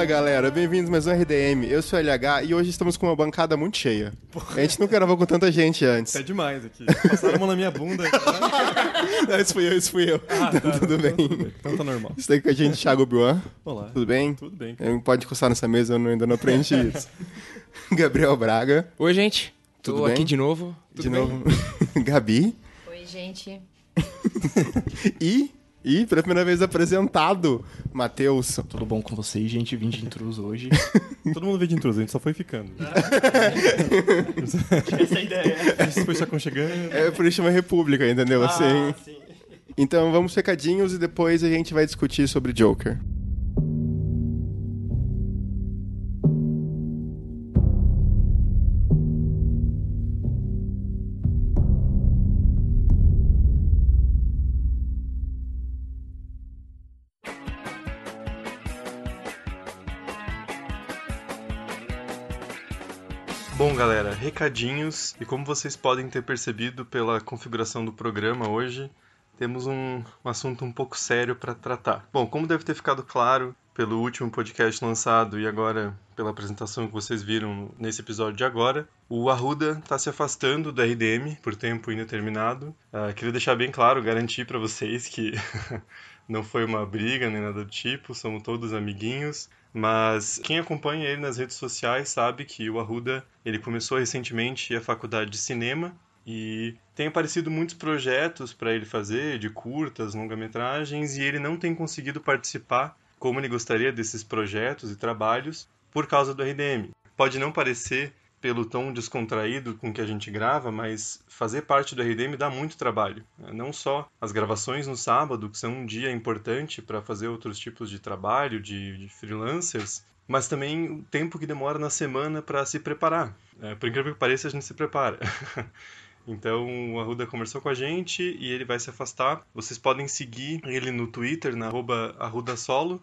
Fala galera, bem-vindos mais um RDM. Eu sou o LH e hoje estamos com uma bancada muito cheia. Porra. A gente nunca gravou com tanta gente antes. É demais aqui. Passaram a mão na minha bunda. Não, isso fui eu, isso fui eu. Ah, tá, tudo, bem. tudo bem. Então tá normal. Está aqui com a gente, Thiago Bruan. Olá. Tudo bem? Tudo bem. Pode encostar nessa mesa, eu ainda não aprendi isso. Gabriel Braga. Oi, gente. Tô tudo aqui de novo. Tudo de bem? novo. Gabi. Oi, gente. e e, pela primeira vez apresentado, Matheus. Tudo bom com vocês, gente? Vim de intruso hoje. Todo mundo veio de intruso, a gente só foi ficando. Essa é a ideia. A gente foi se aconchegando. É por isso chama República, entendeu? Ah, assim. sim. Então vamos recadinhos e depois a gente vai discutir sobre Joker. Recadinhos. E como vocês podem ter percebido pela configuração do programa hoje, temos um, um assunto um pouco sério para tratar. Bom, como deve ter ficado claro pelo último podcast lançado e agora pela apresentação que vocês viram nesse episódio de agora, o Arruda está se afastando do RDM por tempo indeterminado. Uh, queria deixar bem claro, garantir para vocês que não foi uma briga nem nada do tipo, somos todos amiguinhos. Mas quem acompanha ele nas redes sociais sabe que o Arruda ele começou recentemente a faculdade de cinema e tem aparecido muitos projetos para ele fazer de curtas, longa-metragens e ele não tem conseguido participar como ele gostaria desses projetos e trabalhos por causa do RDM. Pode não parecer pelo tom descontraído com que a gente grava, mas fazer parte do RDM dá muito trabalho. Não só as gravações no sábado, que são um dia importante para fazer outros tipos de trabalho, de, de, freelancers, mas também o tempo que demora na semana para se preparar. É, por incrível que pareça, a gente se prepara. Então o Arruda conversou com a gente e ele vai se afastar. Vocês podem seguir ele no Twitter, na arruda solo,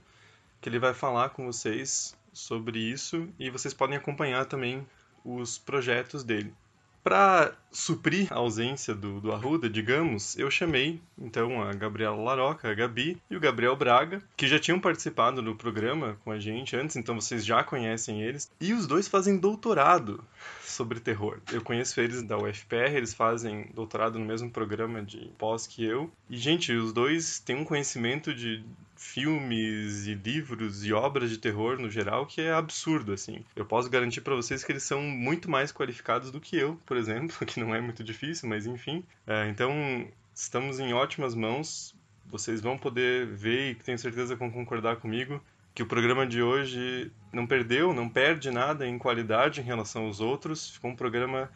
que ele vai falar com vocês sobre isso e vocês podem acompanhar também os projetos dele. Para suprir a ausência do, do Arruda, digamos, eu chamei então a Gabriela Laroca, a Gabi, e o Gabriel Braga, que já tinham participado no programa com a gente antes, então vocês já conhecem eles. E os dois fazem doutorado sobre terror. Eu conheço eles da UFPR, eles fazem doutorado no mesmo programa de pós que eu. E, gente, os dois têm um conhecimento de filmes e livros e obras de terror no geral que é absurdo assim. Eu posso garantir para vocês que eles são muito mais qualificados do que eu, por exemplo, que não é muito difícil, mas enfim. É, então estamos em ótimas mãos. Vocês vão poder ver e tenho certeza que vão concordar comigo que o programa de hoje não perdeu, não perde nada em qualidade em relação aos outros. Ficou um programa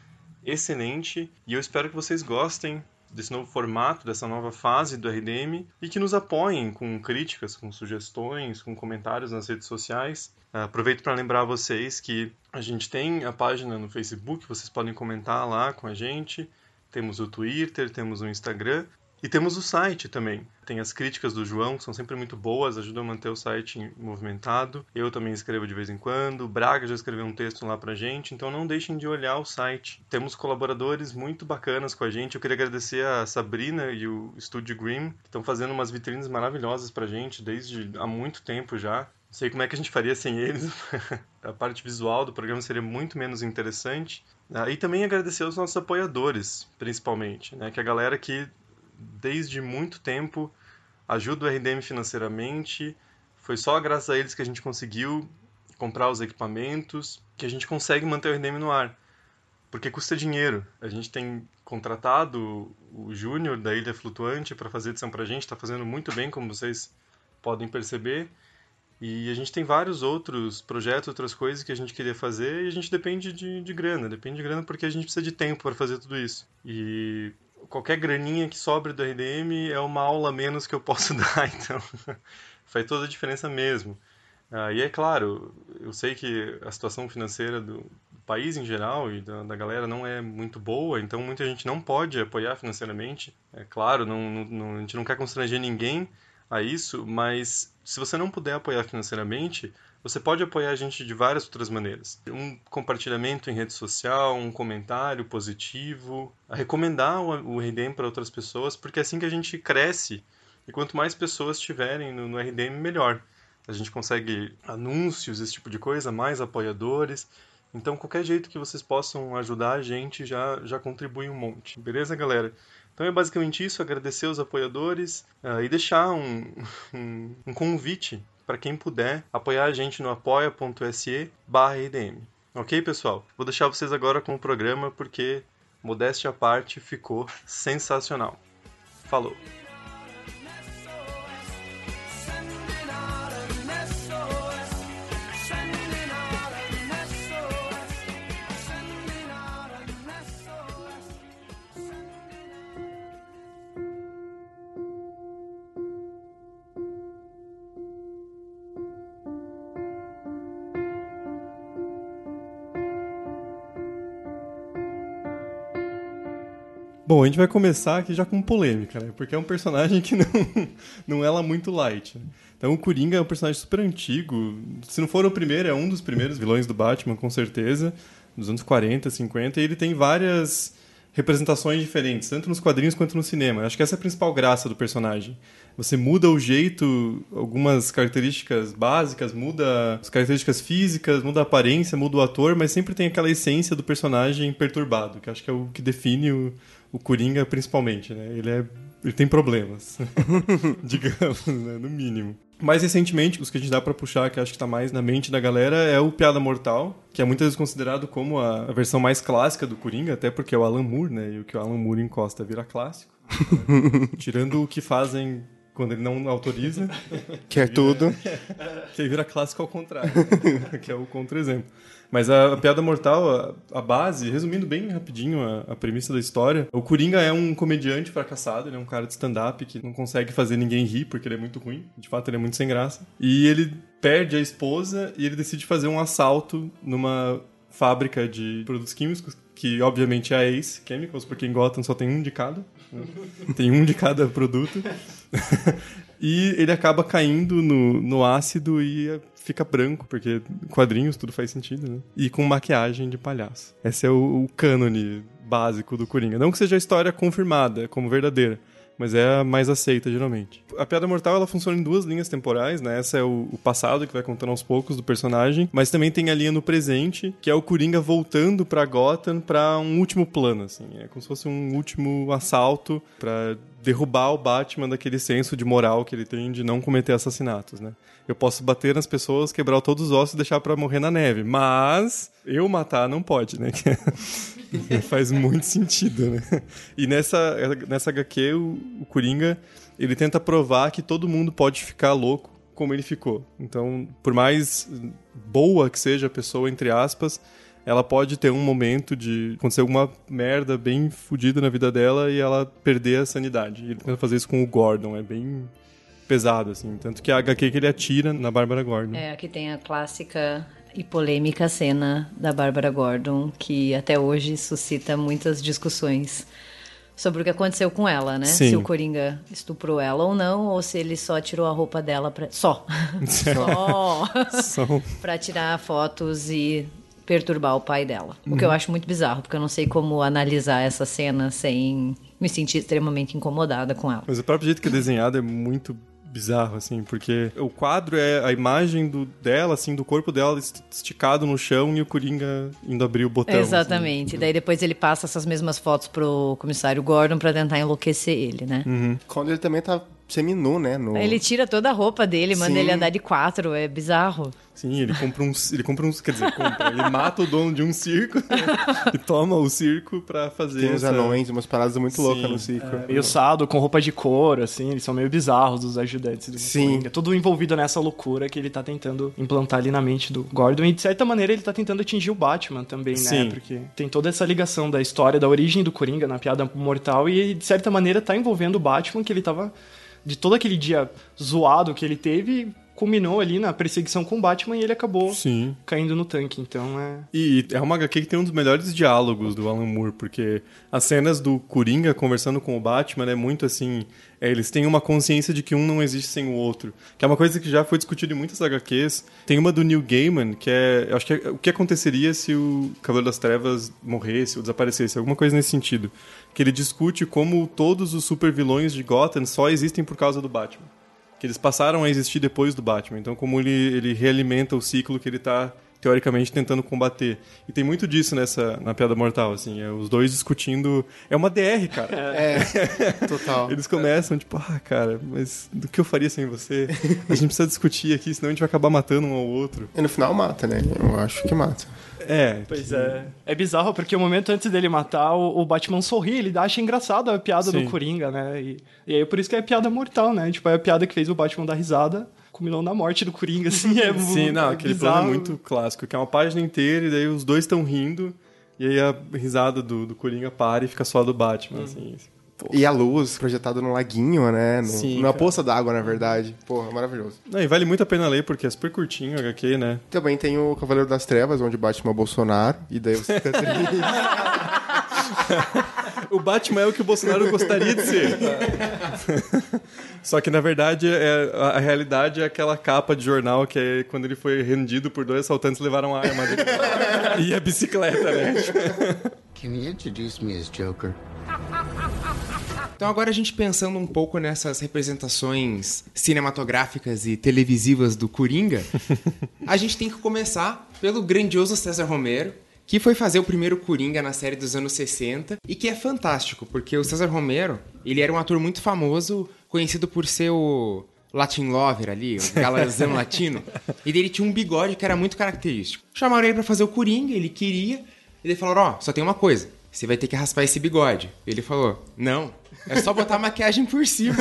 excelente e eu espero que vocês gostem desse novo formato, dessa nova fase do RDM e que nos apoiem com críticas, com sugestões, com comentários nas redes sociais. Aproveito para lembrar vocês que a gente tem a página no Facebook, vocês podem comentar lá com a gente. Temos o Twitter, temos o Instagram e temos o site também. Tem as críticas do João, que são sempre muito boas, ajudam a manter o site movimentado. Eu também escrevo de vez em quando. O Braga já escreveu um texto lá pra gente, então não deixem de olhar o site. Temos colaboradores muito bacanas com a gente. Eu queria agradecer a Sabrina e o Studio Green, que estão fazendo umas vitrines maravilhosas pra gente desde há muito tempo já. Não sei como é que a gente faria sem eles. a parte visual do programa seria muito menos interessante. Ah, e também agradecer aos nossos apoiadores, principalmente, né? Que a galera que desde muito tempo, ajuda o RDM financeiramente. Foi só graças a eles que a gente conseguiu comprar os equipamentos, que a gente consegue manter o RDM no ar. Porque custa dinheiro. A gente tem contratado o Júnior da Ilha Flutuante para fazer edição para a gente, está fazendo muito bem, como vocês podem perceber. E a gente tem vários outros projetos, outras coisas que a gente queria fazer e a gente depende de, de grana. Depende de grana porque a gente precisa de tempo para fazer tudo isso. E qualquer graninha que sobre do RDM é uma aula menos que eu posso dar, então faz toda a diferença mesmo. Ah, e é claro, eu sei que a situação financeira do, país em geral e da, da, galera não é muito boa, então muita gente não pode apoiar financeiramente. É claro, não, não, a gente não quer constranger ninguém a isso, mas se você não puder apoiar financeiramente, você pode apoiar a gente de várias outras maneiras. Um compartilhamento em rede social, um comentário positivo, recomendar o RDM para outras pessoas, porque é assim que a gente cresce. E quanto mais pessoas tiverem no, no RDM, melhor. A gente consegue anúncios, esse tipo de coisa, mais apoiadores. Então, qualquer jeito que vocês possam ajudar a gente já, já contribui um monte. Beleza, galera? Então é basicamente isso, agradecer os apoiadores uh, e deixar um, um, um convite para quem puder apoiar a gente no apoia.se barra Ok, pessoal? Vou deixar vocês agora com o programa porque, modéstia à parte, ficou sensacional. Falou! Bom, a gente vai começar aqui já com polêmica, né? Porque é um personagem que não, não é lá muito light. Né? Então o Coringa é um personagem super antigo. Se não for o primeiro, é um dos primeiros vilões do Batman, com certeza. Dos anos 40, 50. E ele tem várias representações diferentes, tanto nos quadrinhos quanto no cinema. Acho que essa é a principal graça do personagem. Você muda o jeito, algumas características básicas, muda as características físicas, muda a aparência, muda o ator, mas sempre tem aquela essência do personagem perturbado, que acho que é o que define o, o Coringa principalmente, né? Ele, é, ele tem problemas, digamos, né? no mínimo. Mais recentemente, os que a gente dá para puxar, que acho que tá mais na mente da galera, é o Piada Mortal, que é muitas vezes considerado como a, versão mais clássica do Coringa, até porque é o Alan Moore, né? E o que o Alan Moore encosta vira clássico. Tirando o que fazem quando ele não autoriza. Que é vira, tudo. Que vira clássico ao contrário, que é o contra-exemplo. Mas a, a piada mortal, a, a, base, resumindo bem rapidinho a, a, premissa da história, o Coringa é um comediante fracassado, ele é um cara de stand-up que não consegue fazer ninguém rir porque ele é muito ruim, de fato ele é muito sem graça. E ele perde a esposa e ele decide fazer um assalto numa fábrica de produtos químicos, que obviamente é a Ace Chemicals, porque em Gotham só tem um de cada. Né? Tem um de cada produto. e ele acaba caindo no, no ácido e fica branco, porque quadrinhos tudo faz sentido, né? E com maquiagem de palhaço. Esse é o, o cânone básico do Coringa. Não que seja a história confirmada como verdadeira, mas é a mais aceita geralmente. A Piada Mortal ela funciona em duas linhas temporais, né? Essa é o, o, passado que vai contando aos poucos do personagem, mas também tem a linha no presente, que é o Coringa voltando para Gotham para um último plano, assim. É como se fosse um último assalto para derrubar o Batman daquele senso de moral que ele tem de não cometer assassinatos, né? Eu posso bater nas pessoas, quebrar todos os ossos e deixar para morrer na neve, mas eu matar não pode, né? Faz muito sentido, né? E nessa, nessa HQ, o, o Coringa, ele tenta provar que todo mundo pode ficar louco como ele ficou. Então, por mais boa que seja a pessoa, entre aspas, ela pode ter um momento de acontecer alguma merda bem fodida na vida dela e ela perder a sanidade. Ele tenta fazer isso com o Gordon, é bem pesado, assim. Tanto que a HQ que ele atira na Bárbara Gordon. É, aqui tem a clássica e polêmica cena da Bárbara Gordon, que até hoje suscita muitas discussões sobre o que aconteceu com ela, né? Sim. Se o Coringa estuprou ela ou não, ou se ele só tirou a roupa dela pra... Só. só. só. pra tirar fotos e perturbar o pai dela. O que eu uhum. acho muito bizarro, porque eu não sei como analisar essa cena sem me sentir extremamente incomodada com ela. Mas o próprio jeito que é desenhado é muito bizarro, assim, porque o quadro é a imagem do, dela, assim, do corpo dela esticado no chão e o Coringa indo abrir o botão. Assim. Exatamente. Assim. Daí depois ele passa essas mesmas fotos pro comissário Gordon para tentar enlouquecer ele, né? Uhum. Quando ele também tá seminu, né? No... Ele tira toda a roupa dele, manda Sim. ele andar de quatro, é bizarro. Sim, ele compra uns. Ele compra uns. Quer dizer, compra, ele mata o dono de um circo né, e toma o circo pra fazer. Tem uns essa... anões, umas paradas muito Sim, loucas no circo. É, meio sado, com roupa de couro, assim, eles são meio bizarros, os ajudantes do Sim. Coringa. Tudo envolvido nessa loucura que ele tá tentando implantar ali na mente do Gordon. E de certa maneira ele tá tentando atingir o Batman também, né? Sim. Porque tem toda essa ligação da história, da origem do Coringa na piada mortal e de certa maneira tá envolvendo o Batman que ele tava de todo aquele dia zoado que ele teve, culminou ali na perseguição com o Batman e ele acabou Sim. caindo no tanque. Então é. E é uma HQ que tem um dos melhores diálogos do Alan Moore, porque as cenas do Coringa conversando com o Batman é muito assim. É, eles têm uma consciência de que um não existe sem o outro. Que é uma coisa que já foi discutida em muitas HQs. Tem uma do Neil Gaiman, que é. Eu acho que é, o que aconteceria se o Cavaleiro das Trevas morresse ou desaparecesse, alguma coisa nesse sentido. Que ele discute como todos os super vilões de Gotham só existem por causa do Batman que eles passaram a existir depois do Batman. Então, como ele, ele realimenta o ciclo que ele está teoricamente tentando combater. E tem muito disso nessa na piada mortal, assim, é os dois discutindo, é uma DR, cara. É, total. Eles começam tipo, ah, cara, mas do que eu faria sem você? A gente precisa discutir aqui, senão a gente vai acabar matando um ao outro. E no final mata, né? Eu acho que mata. É. Pois que... é. É bizarro porque o momento antes dele matar, o, Batman sorri, ele acha engraçado a piada Sim. do Coringa, né? E, e aí por isso que é piada mortal, né? Tipo, é a piada que fez o Batman dar risada culminou na morte do Coringa, assim, é Sim, não, aquele bizarro. plano é muito clássico, que é uma página inteira e daí os dois estão rindo e aí a risada do, do Coringa para e fica só do Batman, hum. assim. E a luz projetada no laguinho, né? No, Sim, numa cara. poça d'água, na verdade. Porra, maravilhoso. Não, e vale muito a pena ler, porque é super curtinho o HQ, né? Também tem o Cavaleiro das Trevas, onde Batman é Bolsonaro, e daí você fica triste. o Batman é o que o Bolsonaro gostaria de ser. Só que, na verdade, é, a, a, realidade é aquela capa de jornal que é quando ele foi rendido por dois assaltantes levaram a arma dele. e a bicicleta, né? Can you introduce me as Joker? Então agora a gente pensando um pouco nessas representações cinematográficas e televisivas do Coringa, a gente tem que começar pelo grandioso César Romero, que foi fazer o primeiro Coringa na série dos anos 60 e que é fantástico, porque o César Romero, ele era um ator muito famoso, conhecido por ser o Latin Lover ali, o galãzão latino, e ele tinha um bigode que era muito característico. Chamaram ele para fazer o Coringa, ele queria, e ele falou: "Ó, oh, só tem uma coisa, você vai ter que raspar esse bigode". Ele falou: "Não, é só botar maquiagem por cima.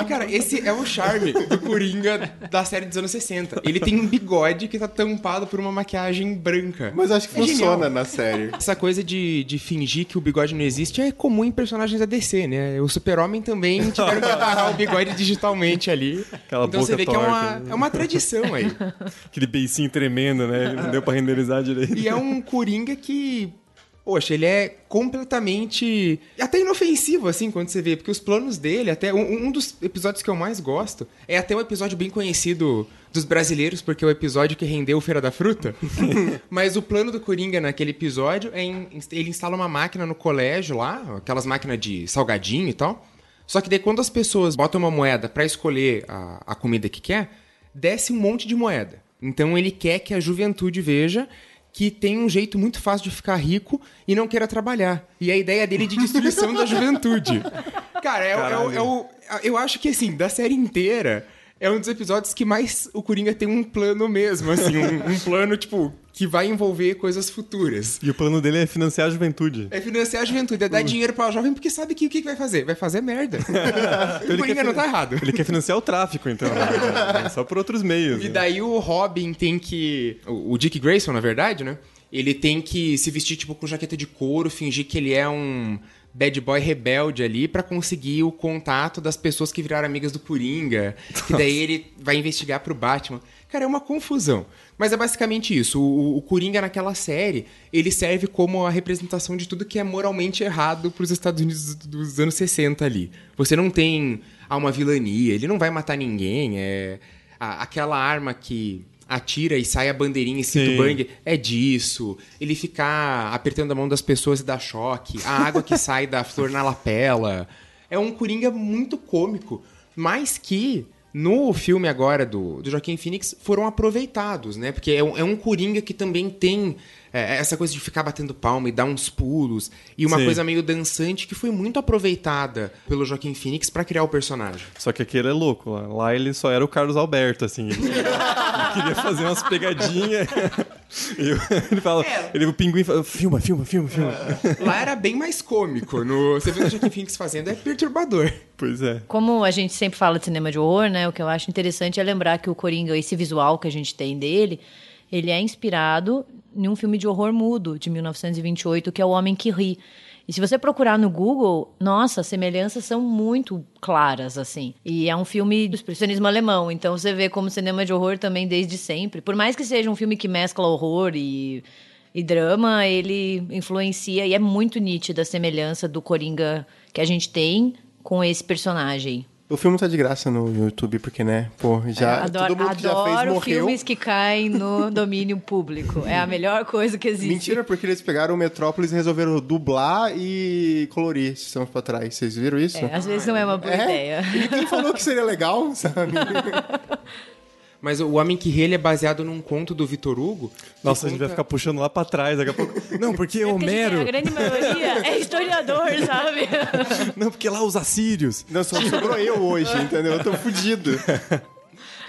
E, cara, esse é o charme do Coringa da série dos anos 60. Ele tem um bigode que tá tampado por uma maquiagem branca. Mas acho que é funciona genial. na série. Essa coisa de, de fingir que o bigode não existe é comum em personagens da DC, né? O Super-Homem também tiveram que agarrar o bigode digitalmente ali. Aquela então você vê torta, que é uma, né? é uma tradição aí. Aquele beicinho tremendo, né? Não deu pra renderizar direito. E é um Coringa que Poxa, ele é completamente. até inofensivo, assim, quando você vê. Porque os planos dele, até. Um, um, dos episódios que eu mais gosto é até um episódio bem conhecido dos brasileiros, porque é o episódio que rendeu Feira da Fruta. Mas o plano do Coringa naquele episódio é. Em, ele instala uma máquina no colégio lá, aquelas máquinas de salgadinho e tal. Só que daí quando as pessoas botam uma moeda para escolher a, a comida que quer, desce um monte de moeda. Então ele quer que a juventude veja que tem um jeito muito fácil de ficar rico e não queira trabalhar. E a ideia dele é de destruição da juventude. Cara, é, é, é, o. Eu acho que, assim, da série inteira, é um dos episódios que mais o Coringa tem um plano mesmo, assim, um, um plano, tipo, que vai envolver coisas futuras. E o plano dele é financiar a juventude. É financiar a juventude, é dar dinheiro para o jovem, porque sabe que o que vai fazer? Vai fazer merda. então o Coringa não tá errado. Ele quer financiar o tráfico, então. Né? Só por outros meios. E né? daí o Robin tem que... O Dick Grayson, na verdade, né? Ele tem que se vestir, tipo, com jaqueta de couro, fingir que ele é um bad boy rebelde ali para conseguir o contato das pessoas que viraram amigas do Coringa. Que daí ele vai investigar pro Batman. Cara, é uma confusão. Mas é basicamente isso. O, o, Coringa naquela série, ele serve como a representação de tudo que é moralmente errado para os Estados Unidos dos anos 60 ali. Você não tem uma vilania, ele não vai matar ninguém, é a, aquela arma que atira e sai a bandeirinha e cinto bang, é disso. Ele ficar apertando a mão das pessoas e dar choque, a água que sai da flor na lapela. É um Coringa muito cômico, mas que no filme agora do, do Joaquim Phoenix foram aproveitados, né? Porque é um, é um Coringa que também tem é, essa coisa de ficar batendo palma e dar uns pulos e uma Sim. coisa meio dançante que foi muito aproveitada pelo Joaquim Phoenix para criar o personagem. Só que aquele é louco, lá. lá ele só era o Carlos Alberto, assim. Ele, ele queria fazer umas pegadinhas. ele fala, é. ele, o pinguim fala, filma, filma, filma, filma. É. Lá era bem mais cômico. No, você vê o Joaquim Phoenix fazendo, é perturbador. Pois é. Como a gente sempre fala de cinema de horror, né? O que eu acho interessante é lembrar que o Coringa, esse visual que a gente tem dele, ele é inspirado em um filme de horror mudo de 1928, que é O Homem que Ri. E se você procurar no Google, nossa, as semelhanças são muito claras, assim. E é um filme do expressionismo alemão, então você vê como cinema de horror também desde sempre. Por mais que seja um filme que mescla horror e, e drama, ele influencia e é muito nítida a semelhança do Coringa que a gente tem com esse personagem. O filme tá de graça no YouTube, porque, né? Pô, já. É, adoro, todo mundo que já fez morreu. filmes que caem no domínio público. É a melhor coisa que existe. Mentira, porque eles pegaram o Metrópolis e resolveram dublar e colorir estamos pra trás. Vocês viram isso? É, às vezes não é uma boa é? ideia. E quem falou que seria legal, sabe? Mas o Homem que Ri é baseado num conto do Vitor Hugo. Nossa, conta... a gente vai ficar puxando lá pra trás daqui a pouco. Não, porque é Homero. A, a grande maioria é historiador, sabe? Não, porque lá os assírios. Não, só sobrou eu hoje, entendeu? Eu tô fudido.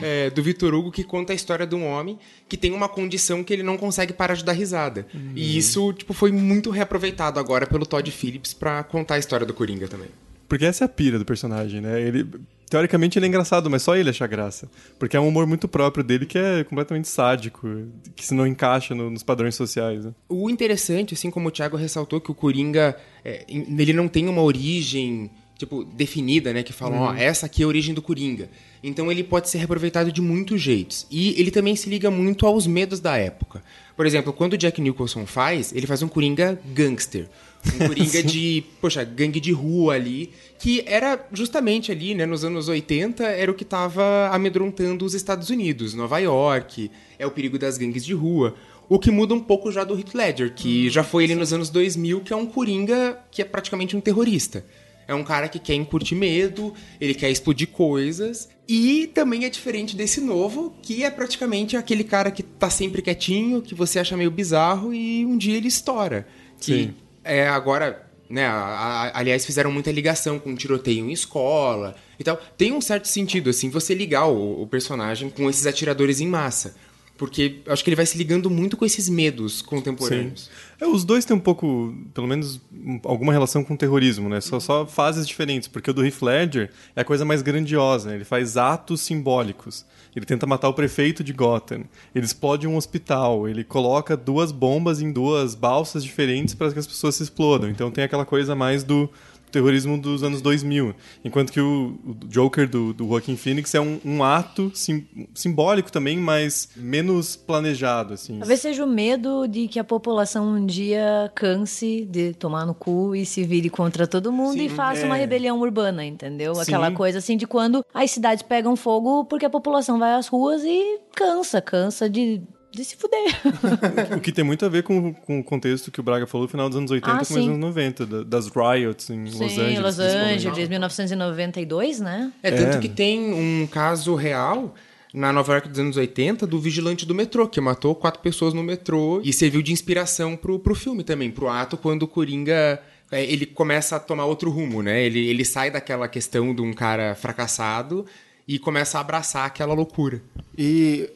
É, do Vitor Hugo que conta a história de um homem que tem uma condição que ele não consegue parar de dar risada. Hum. E isso tipo, foi muito reaproveitado agora pelo Todd Phillips para contar a história do Coringa também. Porque essa é a pira do personagem, né? Ele, teoricamente ele é engraçado, mas só ele acha graça. Porque é um humor muito próprio dele que é completamente sádico, que se não encaixa no, nos padrões sociais. Né? O interessante, assim como o Thiago ressaltou, que o Coringa, é, ele não tem uma origem tipo, definida, né? Que falam, ó, uhum. essa aqui é a origem do Coringa. Então ele pode ser reaproveitado de muitos jeitos. E ele também se liga muito aos medos da época. Por exemplo, quando o Jack Nicholson faz, ele faz um Coringa gangster. Um Coringa de, poxa, gangue de rua ali, que era justamente ali, né, nos anos 80, era o que estava amedrontando os Estados Unidos, Nova York, é o perigo das gangues de rua. O que muda um pouco já do Heath Ledger, que hum, já foi ali nos anos 2000, que é um Coringa que é praticamente um terrorista. É um cara que quer incutir medo, ele quer explodir coisas. E também é diferente desse novo, que é praticamente aquele cara que tá sempre quietinho, que você acha meio bizarro e um dia ele estoura. Que Sim. É agora, né, a, a, aliás, fizeram muita ligação com tiroteio em escola e tal. Tem um certo sentido, assim, você ligar o, o personagem com esses atiradores em massa. Porque acho que ele vai se ligando muito com esses medos contemporâneos. É, os dois têm um pouco, pelo menos, alguma relação com o terrorismo, né? Só, só fases diferentes, porque o do Heath Ledger é a coisa mais grandiosa, né? ele faz atos simbólicos. Ele tenta matar o prefeito de Gotham, ele explode um hospital, ele coloca duas bombas em duas balsas diferentes para que as pessoas se explodam. Então tem aquela coisa mais do terrorismo dos anos 2000. Enquanto que o, o Joker do, do Joaquin Phoenix é um, um ato sim, simbólico também, mas menos planejado. Assim. Talvez seja o medo de que a população um dia canse de tomar no cu e se vire contra todo mundo sim, e faça é... uma rebelião urbana, entendeu? Sim. Aquela coisa assim de quando as cidades pegam fogo porque a população vai às ruas e cansa, cansa de de se fuder. o que tem muito a ver com, com o contexto que o Braga falou no final dos anos 80 ah, com os anos 90, das riots em sim, Los Angeles. Los Angeles, 1992, né? É, tanto é. que tem um caso real na Nova York dos anos 80 do vigilante do metrô, que matou quatro pessoas no metrô e serviu de inspiração pro, pro filme também, pro ato quando o Coringa é, ele começa a tomar outro rumo, né? Ele, ele sai daquela questão de um cara fracassado e começa a abraçar aquela loucura. E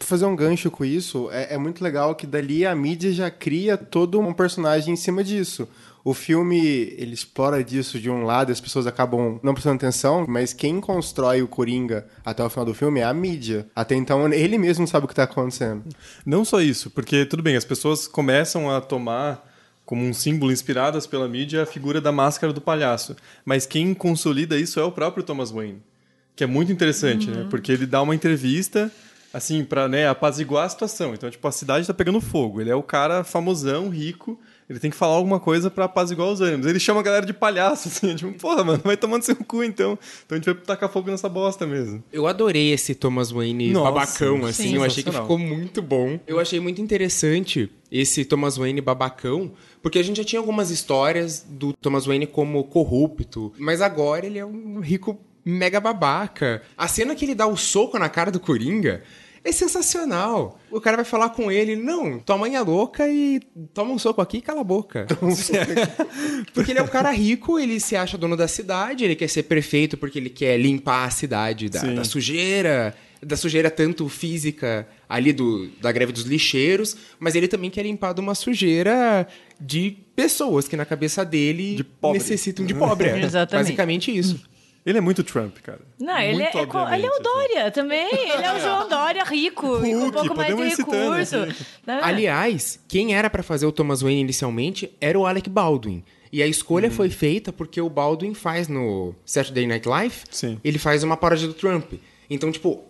fazer um gancho com isso, é, é, muito legal que dali a mídia já cria todo um personagem em cima disso. O filme, ele explora disso de um lado, as pessoas acabam não prestando atenção, mas quem constrói o Coringa até o final do filme é a mídia. Até então, ele mesmo sabe o que está acontecendo. Não só isso, porque, tudo bem, as pessoas começam a tomar como um símbolo inspiradas pela mídia a figura da máscara do palhaço. Mas quem consolida isso é o próprio Thomas Wayne. Que é muito interessante, né? uhum. né? Porque ele dá uma entrevista assim, pra né, apaziguar a situação. Então, tipo, a cidade tá pegando fogo. Ele é o cara famosão, rico. Ele tem que falar alguma coisa para apaziguar os ânimos. Ele chama a galera de palhaço, assim, tipo, porra, mano, vai tomando seu cu então. Então a gente vai tacar fogo nessa bosta mesmo. Eu adorei esse Thomas Wayne Nossa, babacão, assim. Sim. Eu achei que ficou muito bom. Eu achei muito interessante esse Thomas Wayne babacão, porque a gente já tinha algumas histórias do Thomas Wayne como corrupto, mas agora ele é um rico mega babaca. A cena que ele dá o soco na cara do Coringa é sensacional. O cara vai falar com ele, não, tua mãe é louca e toma um soco aqui e cala a boca. porque ele é um cara rico, ele se acha dono da cidade, ele quer ser prefeito porque ele quer limpar a cidade da, da sujeira, da sujeira tanto física ali do, da greve dos lixeiros, mas ele também quer limpar de uma sujeira de pessoas que na cabeça dele necessitam de pobre. Exatamente. Basicamente isso. Ele é muito Trump, cara. Não, ele é, ele é o assim. Dória assim. também. Ele é o João Dória rico, Hulk, com um pouco mais de recurso. Assim. Né? Aliás, quem era para fazer o Thomas Wayne inicialmente era o Alec Baldwin. E a escolha hum. foi feita porque o Baldwin faz no Saturday Night Live, Sim. ele faz uma paródia do Trump. Então, tipo,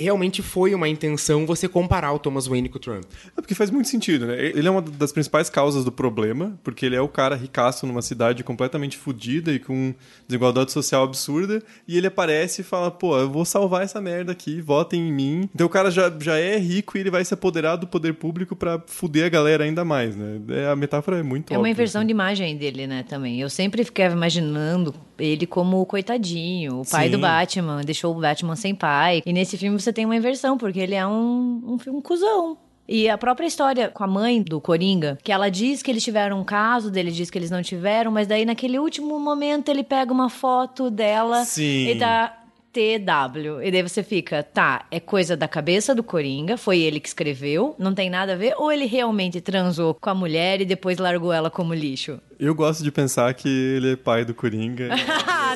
realmente foi uma intenção você comparar o Thomas Wayne com o Trump. É porque faz muito sentido, né? Ele é uma das principais causas do problema, porque ele é o cara ricaço numa cidade completamente fodida e com desigualdade social absurda, e ele aparece e fala, pô, eu vou salvar essa merda aqui, votem em mim. Então o cara já, já é rico e ele vai se apoderar do poder público para fuder a galera ainda mais, né? É, a metáfora é muito É óbvia, uma inversão assim. de imagem dele, né, também. Eu sempre ficava imaginando ele como o coitadinho, o pai Sim. do Batman, deixou o Batman sem pai. E nesse filme você tem uma inversão, porque ele é um, um, um cuzão. E a própria história com a mãe do Coringa, que ela diz que eles tiveram um caso, dele diz que eles não tiveram, mas daí naquele último momento ele pega uma foto dela Sim. e dá TW. E daí você fica, tá, é coisa da cabeça do Coringa, foi ele que escreveu, não tem nada a ver, ou ele realmente transou com a mulher e depois largou ela como lixo? Eu gosto de pensar que ele é pai do Coringa.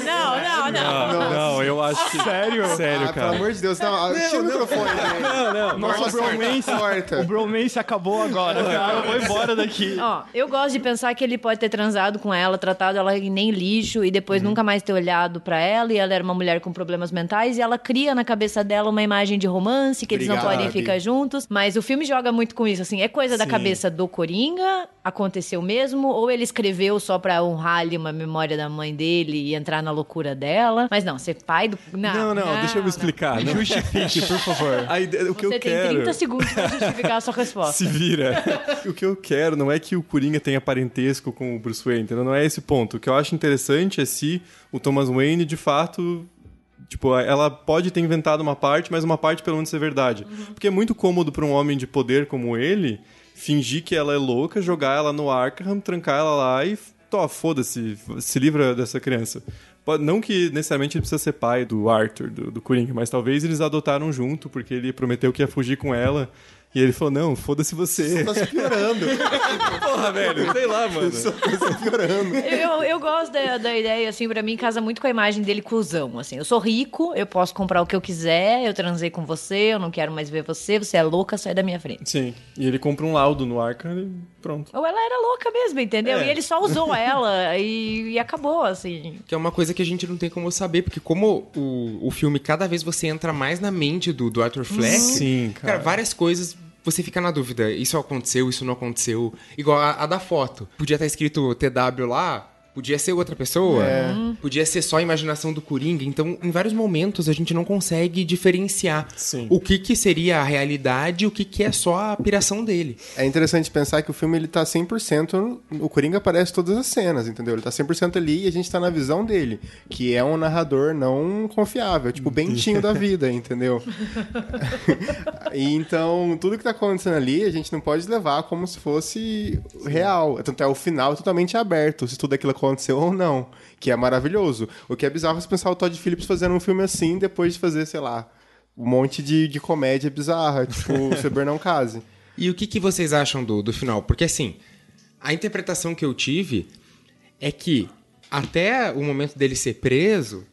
não, não, não, não. Não, eu acho que. Sério? Sério, ah, cara. Pelo amor de Deus, não. não tira o microfone. Não, não. Nossa, o bromance, o bromance acabou agora. Cara. Eu vou embora daqui. Ó, eu gosto de pensar que ele pode ter transado com ela, tratado ela nem lixo e depois uhum. nunca mais ter olhado para ela e ela era uma mulher com problemas mentais e ela cria na cabeça dela uma imagem de romance que Obrigado, eles não podem ficar juntos. Mas o filme joga muito com isso, assim, é coisa Sim. da cabeça do Coringa, aconteceu mesmo, ou ele escreveu só pra honrar ali uma memória da mãe dele e entrar na loucura dela. Mas não, ser pai do. Não, não, não, não deixa eu me explicar. Não. Justifique, por favor. A ideia, o que Você eu quero... tem 30 segundos pra justificar a sua resposta. Se vira. o que eu quero não é que o Coringa tenha parentesco com o Bruce Wayne, entendeu? Não é esse ponto. O que eu acho interessante é se o Thomas Wayne, de fato, Tipo, ela pode ter inventado uma parte, mas uma parte pelo menos é verdade. Uhum. Porque é muito cômodo para um homem de poder como ele fingir que ela é louca, jogar ela no Arkham, trancar ela lá e Tó, foda-se, se livra dessa criança. Não que necessariamente ele precisa ser pai do Arthur, do, do Coringa, mas talvez eles adotaram junto, porque ele prometeu que ia fugir com ela. E ele falou, não, foda-se você. Você tá se piorando. Porra, velho, sei lá, mano. Você tá se piorando. Eu, eu gosto da, da ideia, assim, pra mim casa muito com a imagem dele cuzão, assim. Eu sou rico, eu posso comprar o que eu quiser, eu transei com você, eu não quero mais ver você, você é louca, sai da minha frente. Sim, e ele compra um laudo no Arca e pronto. Ou ela era louca mesmo, entendeu? É. E ele só usou ela e, e, acabou, assim. Que é uma coisa que a gente não tem como saber, porque como o, o filme, cada vez você entra mais na mente do, do Arthur Fleck, Sim, cara. cara várias coisas você fica na dúvida, isso aconteceu, isso não aconteceu. Igual a, a da foto. Podia estar escrito TW lá, Podia ser outra pessoa, é. podia ser só a imaginação do Coringa. Então, em vários momentos, a gente não consegue diferenciar Sim. o que, que seria a realidade e o que, que é só a piração dele. É interessante pensar que o filme ele tá 100%. O Coringa aparece todas as cenas, entendeu? Ele tá 100% ali e a gente tá na visão dele, que é um narrador não confiável, tipo o Bentinho da vida, entendeu? e então, tudo que tá acontecendo ali, a gente não pode levar como se fosse real. Tanto é o final é totalmente aberto. Se tudo aquilo aconteceu ou não. Que é maravilhoso. O que é bizarro é pensar o Todd Phillips fazendo um filme assim depois de fazer, sei lá, um monte de, de comédia bizarra, tipo Sober Não Case. E o que, que vocês acham do, do final? Porque assim, a interpretação que eu tive é que até o momento dele ser preso,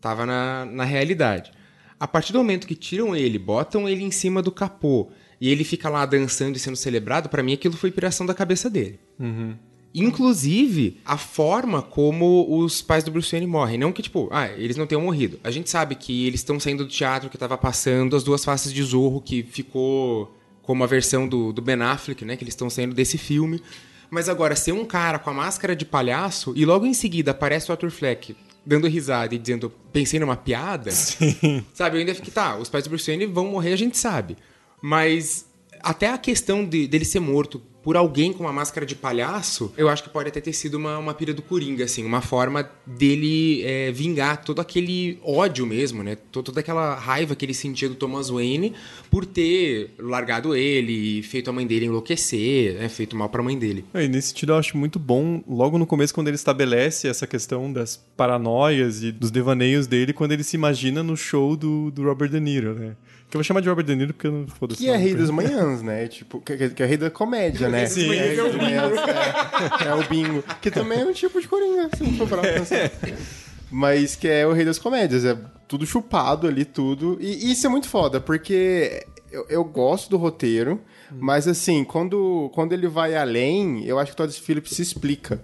tava na, na realidade. A partir do momento que tiram ele, botam ele em cima do capô e ele fica lá dançando e sendo celebrado, para mim aquilo foi piração da cabeça dele. Uhum. Inclusive, a forma como os pais do Bruce Wayne morrem. Não que, tipo, ah, eles não tenham morrido. A gente sabe que eles estão saindo do teatro que estava passando As Duas Faces de Zorro, que ficou como a versão do, do Ben Affleck, né? Que eles estão saindo desse filme. Mas agora, ser um cara com a máscara de palhaço e logo em seguida aparece o Arthur Fleck dando risada e dizendo, pensei numa piada. Sim. Sabe, eu ainda fiquei, tá, os pais do Bruce Wayne vão morrer, a gente sabe. Mas até a questão de, dele ser morto por alguém com uma máscara de palhaço, eu acho que pode até ter sido uma, uma pira do Coringa, assim, uma forma dele é, vingar todo aquele ódio mesmo, né? Toda aquela raiva que ele sentia do Thomas Wayne por ter largado ele, feito a mãe dele enlouquecer, né? feito mal para a mãe dele. É, e nesse sentido eu acho muito bom, logo no começo, quando ele estabelece essa questão das paranoias e dos devaneios dele, quando ele se imagina no show do, do Robert De Niro, né? Que eu vou chamar de Robert De Niro porque eu não foda-se. Que é rei das manhãs, né? Tipo, que, que é rei da comédia, né? Sim, é, é, o bingo. É, é, o bingo. Que também é um tipo de coringa, se for pra pensar. mas que é o rei das comédias. É tudo chupado ali, tudo. E, e isso é muito foda, porque eu, eu gosto do roteiro, hum. mas assim, quando, quando ele vai além, eu acho que o Todd Phillips se explica.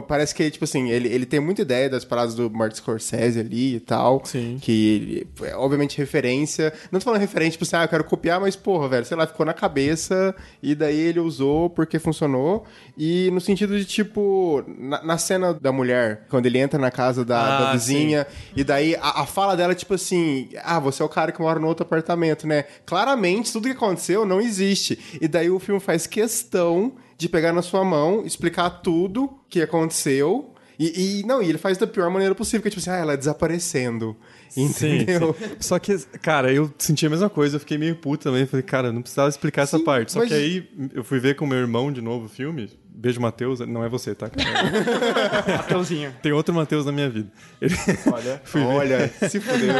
Parece que, tipo assim, ele, ele tem muita ideia das paradas do Martin Scorsese ali e tal. Sim. Que, é, obviamente, referência. Não tô falando referência, tipo assim, ah, eu quero copiar, mas, porra, velho, sei lá, ficou na cabeça e daí ele usou porque funcionou. E no sentido de, tipo, na, na cena da mulher, quando ele entra na casa da, ah, da vizinha, sim. e daí a, a, fala dela, tipo assim, ah, você é o cara que mora no outro apartamento, né? Claramente, tudo que aconteceu não existe. E daí o filme faz questão de pegar na sua mão, explicar tudo que aconteceu. E, e, não, e ele faz da pior maneira possível, que é tipo assim, ah, ela é desaparecendo. Entendeu? Sim, sim. Só que, cara, eu senti a mesma coisa, eu fiquei meio puto também. Falei, cara, não precisava explicar sim, essa parte. Só mas... que aí eu fui ver com meu irmão de novo o filme. Beijo, Matheus. Não é você, tá? Mateuzinho. Tem outro Matheus na minha vida. Ele... Olha, olha, se fudeu.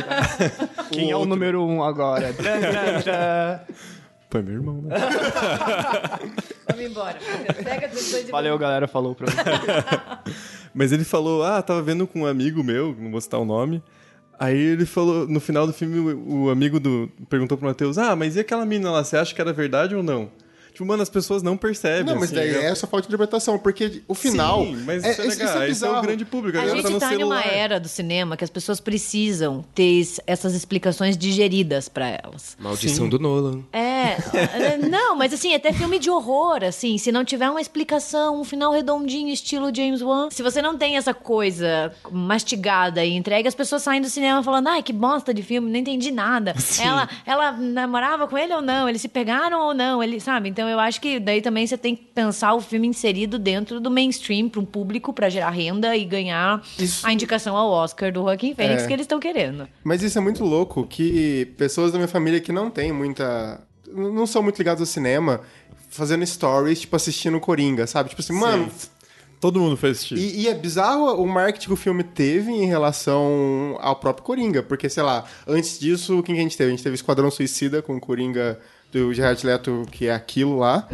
Quem o é o número um agora? É meu irmão, né? Vamos embora. Pega depois Valeu, galera, falou pra mim. Mas ele falou, ah, tava vendo com um amigo meu, não vou citar o nome. Aí ele falou, no final do filme, o, o amigo do perguntou pro Matheus, ah, mas e aquela mina lá, você acha que era verdade ou não? Tipo, mano, as pessoas não percebem. Não, mas assim, daí é essa falta de interpretação, porque o final. Sim, mas é, isso é, legal. É esse é o grande público. A, a gente tá, tá numa era do cinema que as pessoas precisam ter essas explicações digeridas para elas. Maldição Sim. do Nolan. É, é. Não, mas assim, até filme de horror, assim, se não tiver uma explicação, um final redondinho, estilo James Wan, se você não tem essa coisa mastigada e entregue, as pessoas saem do cinema falando, ai, que bosta de filme, não entendi nada. Ela, ela namorava com ele ou não? Eles se pegaram ou não? Ele, sabe? Então eu acho que daí também você tem que pensar o filme inserido dentro do mainstream para um público para gerar renda e ganhar isso... a indicação ao Oscar do Joaquim Fênix é. que eles estão querendo. Mas isso é muito louco que pessoas da minha família que não têm muita não são muito ligados ao cinema fazendo stories, tipo assistindo Coringa, sabe? Tipo assim, Sim. mano, Todo mundo foi assistir. E, e, é bizarro o marketing que o filme teve em relação ao próprio Coringa. Porque, sei lá, antes disso, quem que a gente teve? A gente teve Esquadrão Suicida com o Coringa do Gerard Leto, que é aquilo lá.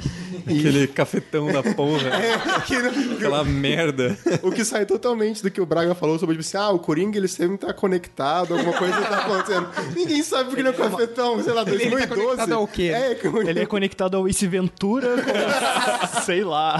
E... Aquele cafetão da porra. é, aquele... Aquela merda. O que sai totalmente do que o Braga falou sobre, tipo assim, ah, o Coringa ele sempre tá conectado, alguma coisa tá acontecendo. Ninguém sabe porque ele é um cafetão, sei lá, 2012. Ele tá conectado ao quê? É, ele é conectado ao Ace Ventura, com... sei lá.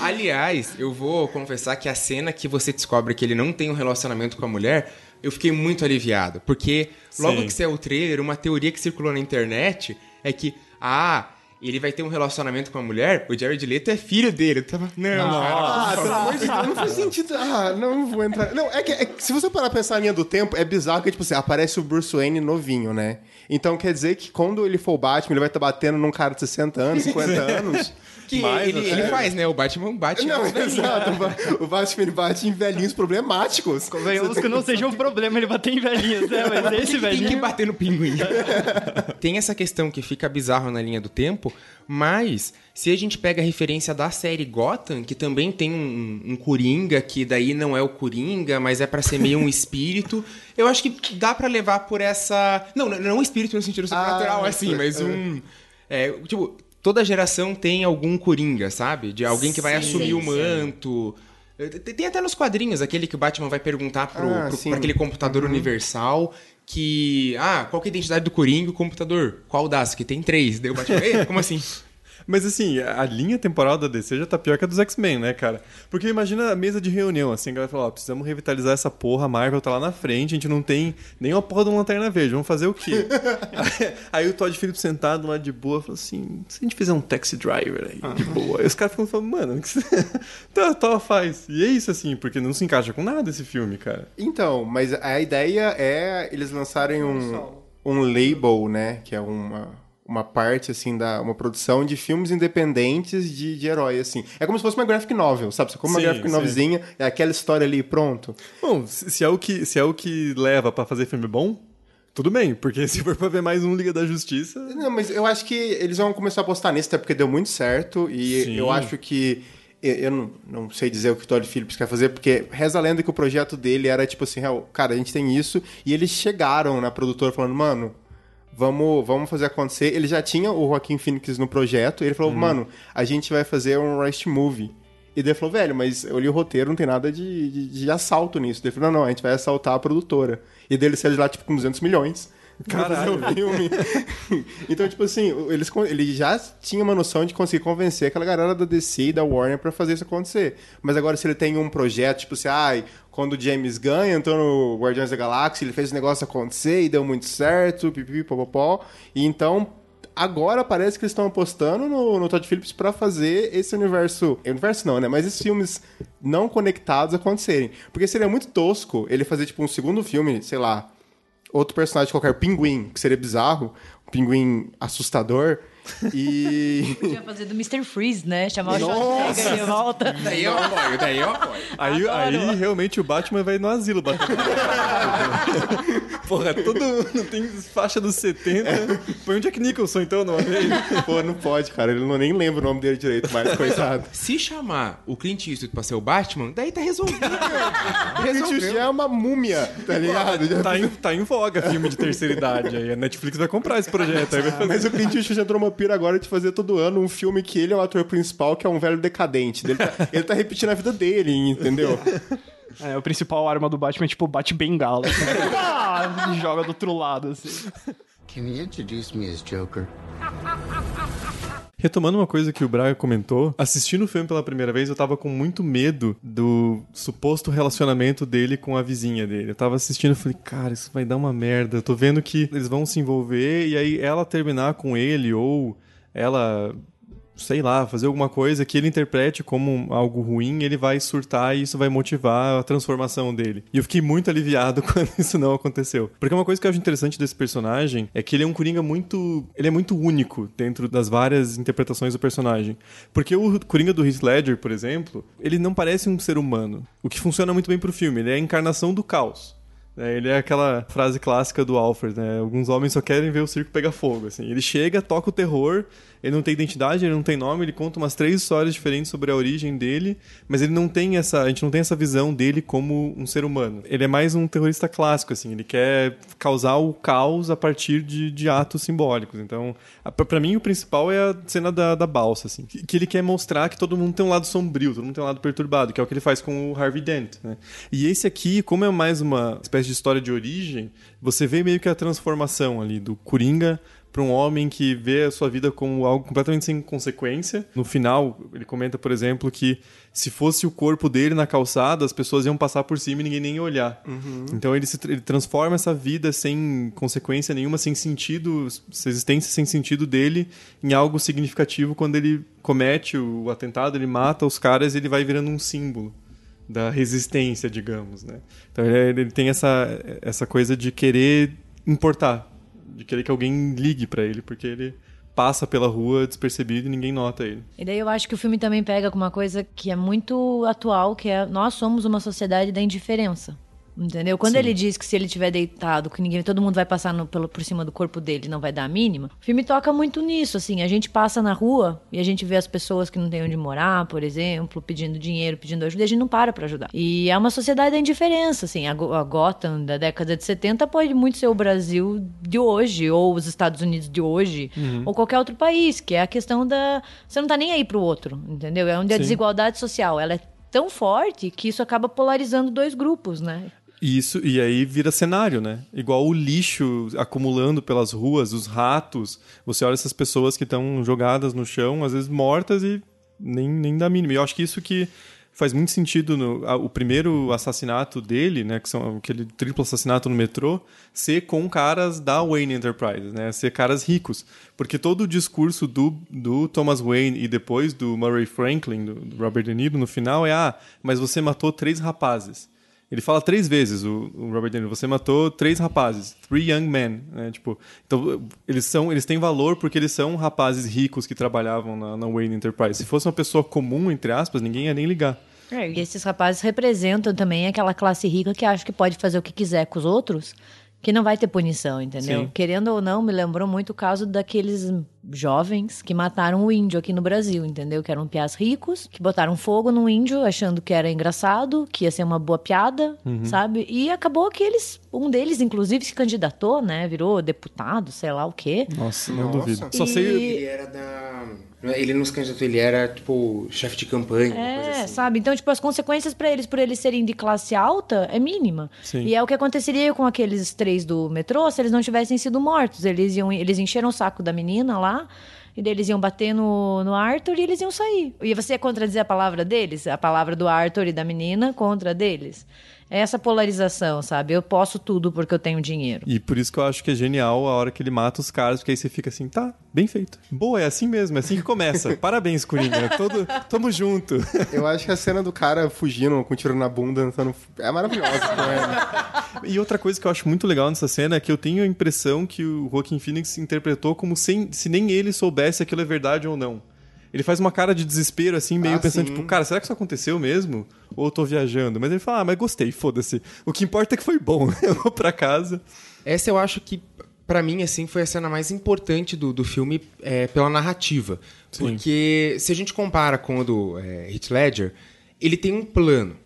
Aliás, eu vou confessar que a cena que você descobre que ele não tem um relacionamento com a mulher eu fiquei muito aliviado. Porque logo Sim. que saiu o trailer, uma teoria que circulou na internet é que, ah, ele vai ter um relacionamento com a mulher, o Jared Leto é filho dele. Tava, não, ah, pelo amor de Deus, não faz sentido. Ah, não vou entrar. Não, é que, é que se você parar pra pensar na linha do tempo, é bizarro que, tipo assim, aparece o Bruce Wayne novinho, né? Então quer dizer que quando ele for o Batman, ele vai estar tá batendo num cara de 60 anos, 50 anos. Que Mais, ele, ele faz, né? O Batman bate. Não, exato. O Batman ele bate em velhinhos problemáticos. Convenhamos que não seja um problema ele bater em velhinhos, né? Mas esse velhinho... Tem que bater no pinguim. tem essa questão que fica bizarro na linha do tempo, mas se a gente pega a referência da série Gotham, que também tem um, um Coringa, que daí não é o Coringa, mas é para ser meio um espírito, eu acho que dá para levar por essa... Não, não um espírito no sentido sobrenatural, ah, assim, mas é. um... É, tipo, toda geração tem algum coringa, sabe? De alguém que vai sim, assumir sim, o manto. Eh, tem até nos quadrinhos aquele que o Batman vai perguntar pro, ah, pro, pro aquele computador uhum. universal que. Ah, qual que é a identidade do Coringa o computador? Qual das? Que tem três. Daí o Batman. como assim? Mas assim, a linha temporal da DC já tá pior que a dos X-Men, né, cara? Porque imagina a mesa de reunião, assim, a galera fala, ó, precisamos revitalizar essa porra, a Marvel tá lá na frente, a gente não tem nem uma porra de uma lanterna verde, vamos fazer o quê? aí, aí, o Todd Phillips sentado lá de boa, falou assim, se a gente fizer um taxi driver aí, ah. de boa. Aí os caras ficam falando, mano, que você... tá, tá, faz. E é isso, assim, porque não se encaixa com nada esse filme, cara. Então, mas a ideia é eles lançarem um, um label, né, que é uma uma parte, assim, da uma produção de filmes independentes de, de herói, assim. É como se fosse uma graphic novel, sabe? Você como uma sim, graphic novelzinha, é aquela história ali, pronto. Bom, se é o que, se é o que leva para fazer filme bom, tudo bem, porque se for pra ver mais um Liga da Justiça... Não, mas eu acho que eles vão começar a apostar nisso, até porque deu muito certo, e sim. eu acho que... Eu não, não sei dizer o que o Todd Phillips quer fazer, porque reza a lenda que o projeto dele era tipo assim, cara, a gente tem isso, e eles chegaram na produtora falando, mano, vamos, vamos fazer acontecer. Ele já tinha o Joaquim Phoenix no projeto, ele falou, uhum. mano, a gente vai fazer um Rust Movie. E daí ele falou, velho, mas eu li o roteiro, não tem nada de, de, de assalto nisso. Daí ele falou, não, não, a gente vai assaltar a produtora. E daí ele saiu de lá, tipo, com 200 milhões. Caralho. o filme. então, tipo assim, eles, ele já tinha uma noção de conseguir convencer aquela galera da DC e da Warner para fazer isso acontecer. Mas agora, se ele tem um projeto, tipo assim, ai, quando o James Gunn entrou no Guardiões da Galáxia, ele fez o negócio acontecer e deu muito certo, pipipi, popopó. E então, agora parece que eles estão apostando no, no Todd Phillips para fazer esse universo. Universo não, né? Mas esses filmes não conectados acontecerem. Porque seria muito tosco ele fazer, tipo, um segundo filme, sei lá, outro personagem qualquer, pinguim, que seria bizarro, um pinguim assustador. E. Podia fazer do Mr. Freeze, né? Chamar o Schwarzenegger de volta. Daí eu apoio, daí eu apoio. Aí, aí realmente o Batman vai no asilo bater. Porra, todo mundo tem faixa dos 70. É. Põe o Jack Nicholson então, não é? Pô, não pode, cara. Ele não nem lembra o nome dele direito, mas coitado. Se chamar o Clint Eastwood pra ser o Batman, daí tá resolvido. o Clint Eastwood é uma múmia, tá ligado? Tá em, tá em voga filme de terceira idade. Aí a Netflix vai comprar esse projeto. Aí vai fazer. Mas o Clint Eastwood entrou uma pira agora de fazer todo ano um filme que ele é o ator principal, que é um velho decadente. Ele tá, ele tá repetindo a vida dele, entendeu? É, o principal arma do Batman é tipo bate bengala. Assim. ah, joga do outro lado, assim. Can you introduce me as Joker? Retomando uma coisa que o Braga comentou, assistindo o filme pela primeira vez, eu tava com muito medo do suposto relacionamento dele com a vizinha dele. Eu tava assistindo e falei, cara, isso vai dar uma merda. Eu tô vendo que eles vão se envolver e aí ela terminar com ele ou ela sei lá, fazer alguma coisa que ele interprete como algo ruim, ele vai surtar e isso vai motivar a transformação dele. E eu fiquei muito aliviado quando isso não aconteceu. Porque uma coisa que eu acho interessante desse personagem é que ele é um Coringa muito. Ele é muito único dentro das várias interpretações do personagem. Porque o Coringa do Heath Ledger, por exemplo, ele não parece um ser humano. O que funciona muito bem pro filme. Ele é a encarnação do caos. É, ele é aquela frase clássica do Alfred, né? Alguns homens só querem ver o circo pegar fogo, assim. Ele chega, toca o terror, ele não tem identidade, ele não tem nome, ele conta umas três histórias diferentes sobre a origem dele, mas ele não tem essa, a gente não tem essa visão dele como um ser humano. Ele é mais um terrorista clássico, assim. Ele quer causar o caos a partir de, de atos simbólicos. Então, para mim o principal é a cena da, da balsa, assim, que, que, ele quer mostrar que todo mundo tem um lado sombrio, todo mundo tem um lado perturbado, que é o que ele faz com o Harvey Dent, né? E esse aqui, como é mais uma espécie espécie de história de origem, você vê meio que a transformação ali do Coringa para um homem que vê a sua vida como algo completamente sem consequência. No final, ele comenta, por exemplo, que se fosse o corpo dele na calçada, as pessoas iam passar por cima e ninguém nem ia olhar. Uhum. Então ele, se, ele transforma essa vida sem consequência nenhuma, sem sentido, essa existência sem sentido dele, em algo significativo quando ele comete o atentado, ele mata os caras e ele vai virando um símbolo da resistência, digamos, né? Então ele, ele tem essa, essa coisa de querer importar, de querer que alguém ligue para ele, porque ele passa pela rua despercebido e ninguém nota ele. E daí eu acho que o filme também pega com uma coisa que é muito atual, que é nós somos uma sociedade da indiferença. Entendeu? Quando Sim. ele diz que se ele tiver deitado, que ninguém, todo mundo vai passar no, pelo, por cima do corpo dele, não vai dar a mínima. O filme toca muito nisso, assim. A gente passa na rua e a gente vê as pessoas que não têm onde morar, por exemplo, pedindo dinheiro, pedindo ajuda, e a gente não para pra ajudar. E é uma sociedade da indiferença, assim. A, a Gotham da década de 70 pode muito ser o Brasil de hoje, ou os Estados Unidos de hoje, uhum. ou qualquer outro país, que é a questão da. Você não tá nem aí pro outro, entendeu? É onde a desigualdade social ela é tão forte que isso acaba polarizando dois grupos, né? Isso, e aí vira cenário, né? Igual o lixo acumulando pelas ruas, os ratos. Você olha essas pessoas que estão jogadas no chão, às vezes mortas e nem, nem dá mínimo. E eu acho que isso que faz muito sentido no a, o primeiro assassinato dele, né, que são aquele triplo assassinato no metrô, ser com caras da Wayne Enterprises, né, ser caras ricos, porque todo o discurso do, do Thomas Wayne e depois do Murray Franklin, do, do Robert De Niro no final é ah, mas você matou três rapazes. Ele fala três vezes, o, o, Robert De Niro, você matou três rapazes, three young men, né? Tipo, então eles são, eles têm valor porque eles são rapazes ricos que trabalhavam na, na Wayne Enterprise. Se fosse uma pessoa comum, entre aspas, ninguém ia nem ligar. É, e esses rapazes representam também aquela classe rica que acha que pode fazer o que quiser com os outros, que não vai ter punição, entendeu? Sim. Querendo ou não, me lembrou muito o caso daqueles jovens que mataram o índio aqui no Brasil, entendeu? Que eram piás ricos, que botaram fogo no índio achando que era engraçado, que ia ser uma boa piada, uhum. sabe? E acabou que eles, um deles inclusive se candidatou, né? Virou deputado, sei lá o quê. Nossa, não Nossa. duvido. Só sei ele era da ele não se candidatou, ele era, tipo, chefe de campanha. É, assim. sabe? Então, tipo, as consequências para eles, por eles serem de classe alta, é mínima. Sim. E é o que aconteceria com aqueles três do metrô se eles não tivessem sido mortos. Eles, iam, eles encheram o saco da menina lá. E daí eles iam bater no, no Arthur e eles iam sair. E você ia contradizer a palavra deles? A palavra do Arthur e da menina contra deles? É essa polarização, sabe? Eu posso tudo porque eu tenho dinheiro. E por isso que eu acho que é genial a hora que ele mata os caras, porque aí você fica assim, tá, bem feito. Boa, é assim mesmo, é assim que começa. Parabéns, Coringa. Todo, tamo junto. Eu acho que a cena do cara fugindo com tiro na bunda é maravilhosa. Né? E outra coisa que eu acho muito legal nessa cena é que eu tenho a impressão que o Joaquin Phoenix interpretou como sem, se nem ele soubesse se aquilo é verdade ou não. Ele faz uma cara de desespero, assim, meio ah, pensando, sim. tipo, cara, será que isso aconteceu mesmo? Ou eu tô viajando? Mas ele fala, ah, mas gostei, foda-se. O que importa é que foi bom, eu vou pra casa. Essa eu acho que, para mim, assim, foi a cena mais importante do, do filme é, pela narrativa. Sim. Porque se a gente compara com o do é, Heath Ledger, ele tem um plano.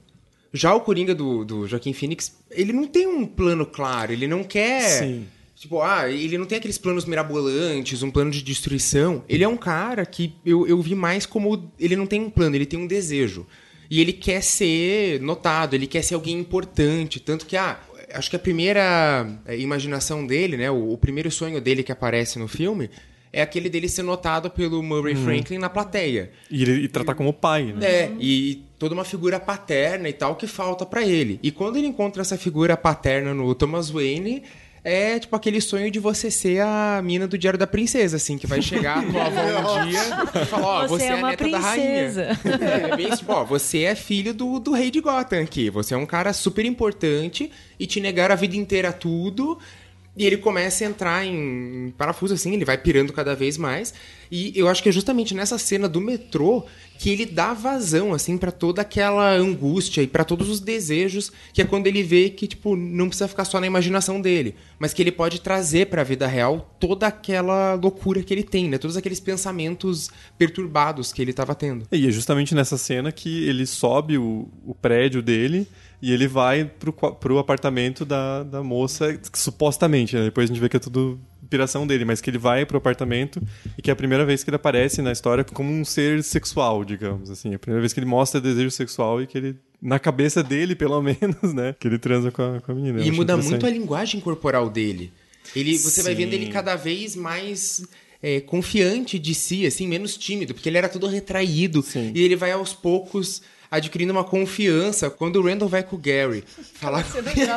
Já o Coringa do, do Joaquim Phoenix, ele não tem um plano claro, ele não quer... Sim Tipo, ah, ele não tem aqueles planos mirabolantes, um plano de destruição. Ele é um cara que eu, eu vi mais como. Ele não tem um plano, ele tem um desejo. E ele quer ser notado, ele quer ser alguém importante. Tanto que, ah, acho que a primeira é, imaginação dele, né? O, o primeiro sonho dele que aparece no filme é aquele dele ser notado pelo Murray hum. Franklin na plateia. E, ele, e tratar como pai, né? É, e toda uma figura paterna e tal que falta para ele. E quando ele encontra essa figura paterna no Thomas Wayne é tipo aquele sonho de você ser a mina do Diário da Princesa, assim, que vai chegar com a avó um dia e falar, ó, oh, você, você, é, a neta princesa. da rainha. É, bem tipo, ó, você é filho do, do rei de Gotham aqui. Você é um cara super importante e te negaram a vida inteira tudo. E ele começa a entrar em parafuso, assim, ele vai pirando cada vez mais. E eu acho que é justamente nessa cena do metrô que ele dá vazão, assim, para toda aquela angústia e para todos os desejos, que é quando ele vê que, tipo, não precisa ficar só na imaginação dele, mas que ele pode trazer para a vida real toda aquela loucura que ele tem, né? Todos aqueles pensamentos perturbados que ele estava tendo. E é justamente nessa cena que ele sobe o, o prédio dele e ele vai pro, pro apartamento da, da moça, supostamente, né? Depois a gente vê que é tudo inspiração dele, mas que ele vai pro apartamento e que é a primeira vez que ele aparece na história como um ser sexual, digamos assim. É a primeira vez que ele mostra desejo sexual e que ele na cabeça dele, pelo menos, né? Que ele transa com a, com a menina. E muda muito a linguagem corporal dele. Ele, você Sim. vai vendo ele cada vez mais é, confiante de si, assim, menos tímido, porque ele era todo retraído. Sim. E ele vai aos poucos adquirindo uma confiança quando o Randall vai com o Gary falar Você não que ele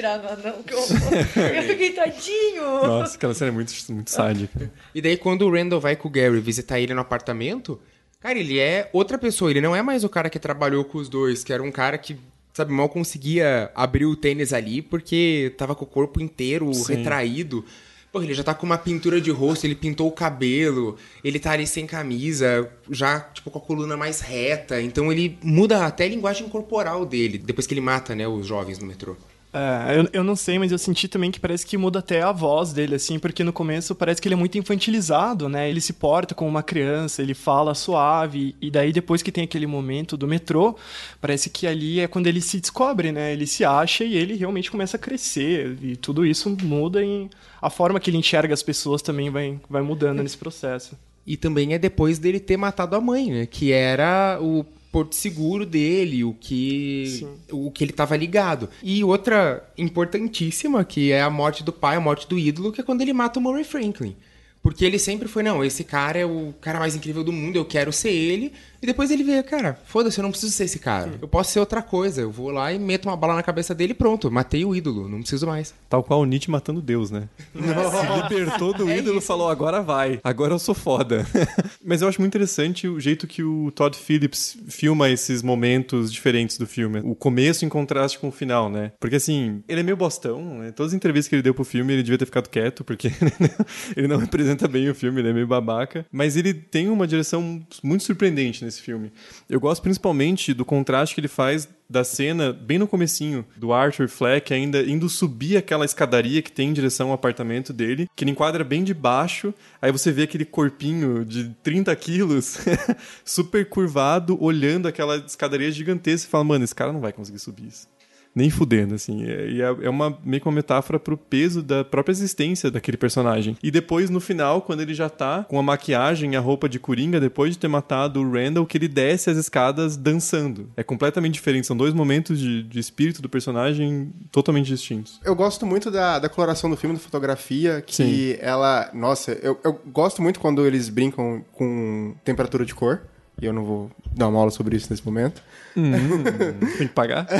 ia anão, que eu, eu fiquei tadinho. Nossa, aquela cena é muito, muito sádica. E daí quando o Randall vai com o Gary visitar ele no apartamento, cara, ele é outra pessoa, ele não é mais o cara que trabalhou com os dois, que era um cara que sabe, mal conseguia abrir o tênis ali porque tava com o corpo inteiro Sim. retraído. Ele já tá com uma pintura de rosto, ele pintou o cabelo, ele tá ali sem camisa, já, tipo, com a coluna mais reta. Então ele muda até a linguagem corporal dele, depois que ele mata, né, os jovens no metrô. É, eu, eu não sei, mas eu senti também que parece que muda até a voz dele, assim, porque no começo parece que ele é muito infantilizado, né? Ele se porta como uma criança, ele fala suave, e daí depois que tem aquele momento do metrô, parece que ali é quando ele se descobre, né? Ele se acha e ele realmente começa a crescer, e tudo isso muda em. A forma que ele enxerga as pessoas também vai, vai mudando nesse processo. E também é depois dele ter matado a mãe, né? Que era o porto seguro dele, o que o que ele estava ligado. E outra importantíssima, que é a morte do pai, a morte do ídolo, que é quando ele mata o Murray Franklin. Porque ele sempre foi, não, esse cara é o cara mais incrível do mundo, eu quero ser ele. E depois ele vê, cara, foda-se, eu não preciso ser esse cara. Eu posso ser outra coisa. Eu vou lá e meto uma bala na cabeça dele e pronto, matei o ídolo, não preciso mais. Tal qual o Nietzsche matando Deus, né? Se libertou do é ídolo e falou, agora vai, agora eu sou foda. Mas eu acho muito interessante o jeito que o Todd Phillips filma esses momentos diferentes do filme. O começo em contraste com o final, né? Porque assim, ele é meio bostão, né? Todas as entrevistas que ele deu pro filme, ele devia ter ficado quieto, porque ele não representa bem o filme, ele é meio babaca. Mas ele tem uma direção muito surpreendente nesse filme. Eu gosto principalmente do contraste que ele faz da cena, bem no comecinho, do Arthur Fleck ainda indo subir aquela escadaria que tem em direção ao apartamento dele, que ele enquadra bem de baixo, aí você vê aquele corpinho de 30 quilos, super curvado, olhando aquela escadaria gigantesca e fala, mano, esse cara não vai conseguir subir isso nem fudendo, assim. E é, é, uma, meio que uma metáfora pro peso da própria existência daquele personagem. E depois, no final, quando ele já tá com a maquiagem e a roupa de Coringa, depois de ter matado o Randall, que ele desce as escadas dançando. É completamente diferente. São dois momentos de, de espírito do personagem totalmente distintos. Eu gosto muito da, da coloração do filme, da fotografia, que Sim. ela... Nossa, eu, eu gosto muito quando eles brincam com temperatura de cor e eu não vou dar uma aula sobre isso nesse momento. Hum, tem que pagar?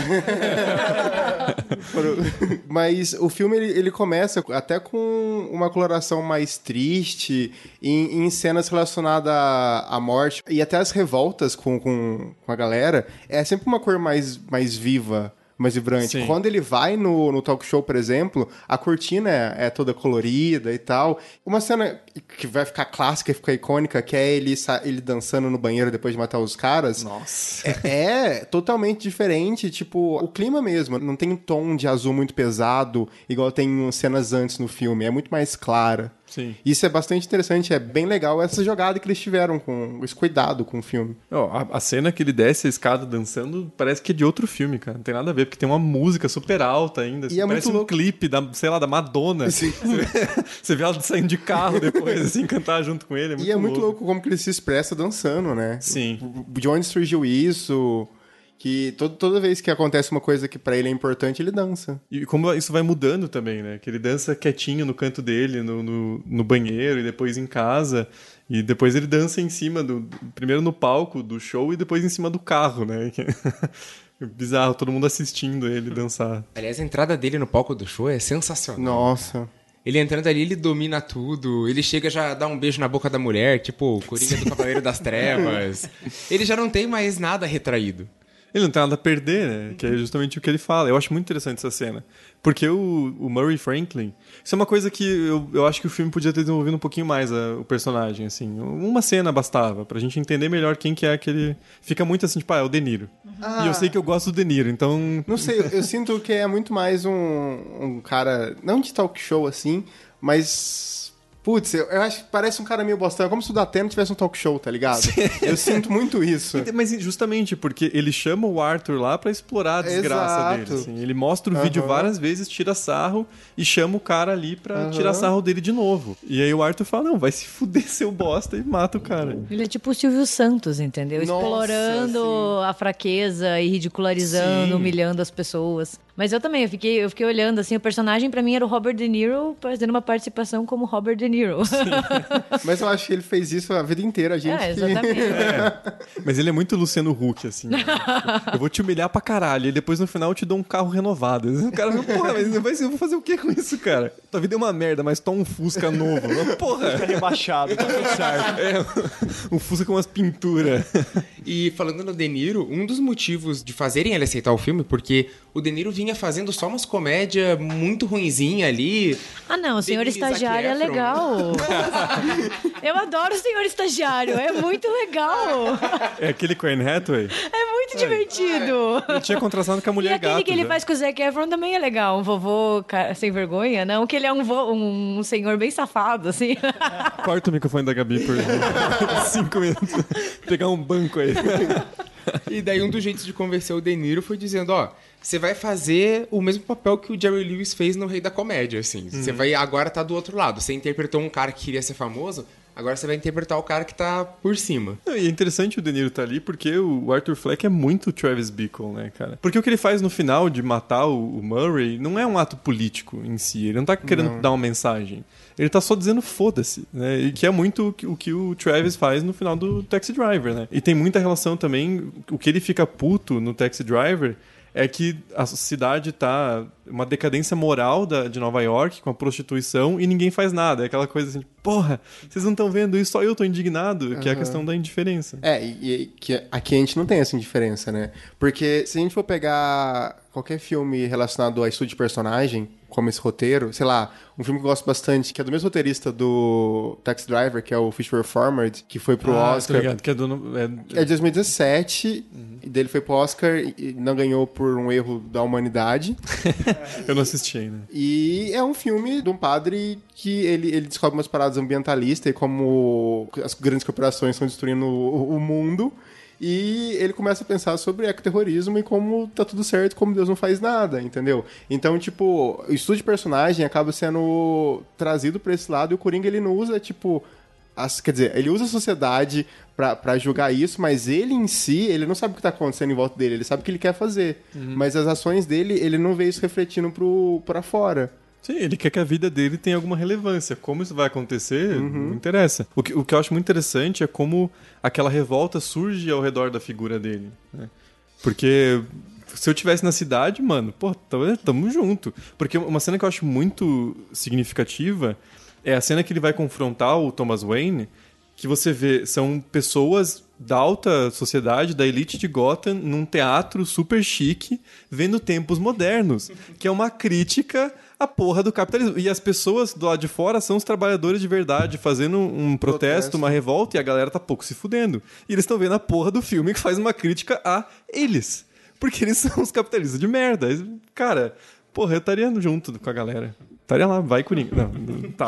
Mas o filme ele, ele, começa até com uma coloração mais triste em, em cenas relacionadas à, à, morte e até as revoltas com, com, com a galera. É sempre uma cor mais, mais viva mais vibrante. Sim. Quando ele vai no, no talk show, por exemplo, a cortina é, é, toda colorida e tal. Uma cena que vai ficar clássica, ficar icônica, que é ele, ele dançando no banheiro depois de matar os caras. Nossa. É, é totalmente diferente, tipo, o clima mesmo. Não tem um tom de azul muito pesado, igual tem cenas antes no filme. É muito mais clara. Sim. Isso é bastante interessante, é bem legal essa jogada que eles tiveram com esse cuidado com o filme. Oh, a, a, cena que ele desce a escada dançando parece que é de outro filme, cara. Não tem nada a ver, porque tem uma música super alta ainda. E é parece um louco. clipe da, sei lá, da Madonna. Sim. Você, vê ela saindo de carro depois, assim, cantar junto com ele. É e é muito louco como que ele se expressa dançando, né? Sim. De onde surgiu isso? Que todo, toda vez que acontece uma coisa que para ele é importante, ele dança. E como isso vai mudando também, né? Que ele dança quietinho no canto dele, no, no, no banheiro e depois em casa. E depois ele dança em cima do. Primeiro no palco do show e depois em cima do carro, né? Bizarro, todo mundo assistindo ele dançar. Aliás, a entrada dele no palco do show é sensacional. Nossa. Ele entrando ali, ele domina tudo. Ele chega já a dar um beijo na boca da mulher, tipo o Coringa do Cavaleiro das Trevas. Ele já não tem mais nada retraído. Ele não tem nada a perder, né? Que é justamente o que ele fala. Eu acho muito interessante essa cena. Porque o, o Murray Franklin. Isso é uma coisa que eu, eu acho que o filme podia ter desenvolvido um pouquinho mais a, o personagem, assim. Uma cena bastava, pra gente entender melhor quem que é aquele. Fica muito assim, tipo, ah, é o De Niro. Ah, e eu sei que eu gosto do De Niro, então. Não sei, eu, eu sinto que é muito mais um, um cara. Não de talk show assim, mas Putz, eu, eu, acho que parece um cara meio bostão. É como se o Datena tivesse um talk show, tá ligado? Eu sinto muito isso. Mas justamente porque ele chama o Arthur lá para explorar a desgraça Exato. dele. Assim. Ele mostra o uhum. vídeo várias vezes, tira sarro e chama o cara ali pra uhum. tirar sarro dele de novo. E aí o Arthur fala: não, vai se fuder seu bosta e mata o cara. Ele é tipo o Silvio Santos, entendeu? Nossa, Explorando sim. a fraqueza e ridicularizando, sim. humilhando as pessoas. Mas eu também, eu fiquei, eu fiquei olhando, assim, o personagem para mim era o Robert De Niro fazendo uma participação como Robert De Niro. Mas eu acho que ele fez isso a vida inteira, a gente. É, exatamente. Que... É. Mas ele é muito Luciano Huck, assim. Né? eu vou te humilhar pra caralho, e depois no final eu te dou um carro renovado. O cara fala, porra, mas eu vou fazer o que com isso, cara? Tua vida é uma merda, mas toma um Fusca novo. Porra. Fusca rebaixado, tá tudo certo. É, um Fusca com umas pinturas. E falando no De Niro, um dos motivos de fazerem ele aceitar o filme, porque o De Niro vinha fazendo só umas comédias muito ruinzinha ali. Ah, não, o Senhor Estagiário é legal. Eu adoro o Senhor Estagiário, é muito legal. É aquele com Anne Hathaway? É muito divertido. Eu tinha contrastado com a mulher e aquele gato, que ele já. faz com o Zac Efron também é legal. Um vovô sem vergonha, não, que ele é um, vo... um senhor bem safado, assim. Corta o microfone da Gabi por cinco minutos. Pegar um banco aí. E daí um dos jeitos de convencer o De Niro foi dizendo, ó, você vai fazer o mesmo papel que o Jerry Lewis fez no Rei da Comédia, assim. Você uhum. vai agora tá do outro lado. Você interpretou um cara que queria ser famoso, Agora você vai interpretar o cara que tá por cima. E é interessante o De Niro tá ali porque o Arthur Fleck é muito Travis Bickle, né, cara? Porque o que ele faz no final de matar o Murray não é um ato político em si. Ele não tá querendo não. dar uma mensagem. Ele tá só dizendo foda-se, né? E que é muito o que o Travis faz no final do Taxi Driver, né? E tem muita relação também, o que ele fica puto no Taxi Driver é que a cidade tá uma decadência moral da, de Nova York com a prostituição e ninguém faz nada. É aquela coisa assim, porra, vocês não estão vendo isso, só eu tô indignado, uhum. que é a questão da indiferença. É, e, e que aqui a gente não tem essa indiferença, né? Porque se a gente for pegar qualquer filme relacionado a estudo de personagem, como esse roteiro. Sei lá, um filme que eu gosto bastante, que é do mesmo roteirista do Taxi Driver, que é o Fish Were Farmed, que foi pro ah, Oscar. Ligado, que é, do, é... é de 2017, uhum. e dele foi pro Oscar e não ganhou por um erro da humanidade. eu não assisti ainda. E é um filme de um padre que ele, ele descobre umas paradas ambientalistas e como as grandes corporações estão destruindo o, o mundo. E ele começa a pensar sobre ecoterrorismo e como tá tudo certo, como Deus não faz nada, entendeu? Então, tipo, o estudo de personagem acaba sendo trazido para esse lado e o Coringa ele não usa, tipo, as, quer dizer, ele usa a sociedade para julgar isso, mas ele em si, ele não sabe o que tá acontecendo em volta dele, ele sabe o que ele quer fazer. Uhum. Mas as ações dele, ele não vê isso refletindo pro, pra fora. Sim, ele quer que a vida dele tenha alguma relevância. Como isso vai acontecer, uhum. não interessa. O que, o que eu acho muito interessante é como aquela revolta surge ao redor da figura dele. Né? Porque se eu tivesse na cidade, mano, pô, tamo junto. Porque uma cena que eu acho muito significativa é a cena que ele vai confrontar o Thomas Wayne, que você vê, são pessoas da alta sociedade, da elite de Gotham, num teatro super chique, vendo tempos modernos, que é uma crítica a porra do capitalismo. E as pessoas do lado de fora são os trabalhadores de verdade, fazendo um protesto, protesto. uma revolta, e a galera tá pouco se fudendo. E eles estão vendo a porra do filme que faz uma crítica a eles. Porque eles são os capitalistas de merda. Cara, porra, eu estaria junto com a galera. Estaria lá, vai Coringa. Não, tá.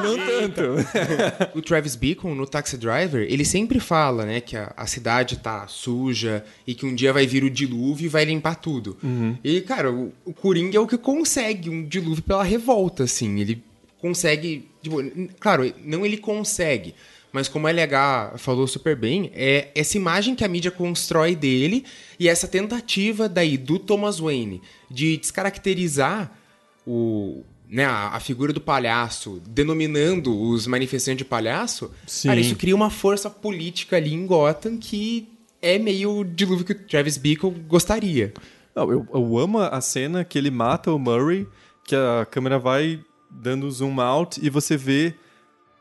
Não, não tanto. o Travis Beacon, no Taxi Driver, ele sempre fala, né, que a, a, cidade tá suja e que um dia vai vir o dilúvio e vai limpar tudo. Uhum. E, cara, o, o Coringa é o que consegue um dilúvio pela revolta, assim. Ele consegue. Tipo, claro, não ele consegue. Mas como a LH falou super bem, é essa imagem que a mídia constrói dele e essa tentativa daí do Thomas Wayne de descaracterizar o, né, a, figura do palhaço denominando os manifestantes de palhaço, Sim. cara, isso cria uma força política ali em Gotham que é meio o dilúvio que o Travis Bickle gostaria. Não, eu, eu amo a cena que ele mata o Murray, que a câmera vai dando zoom out e você vê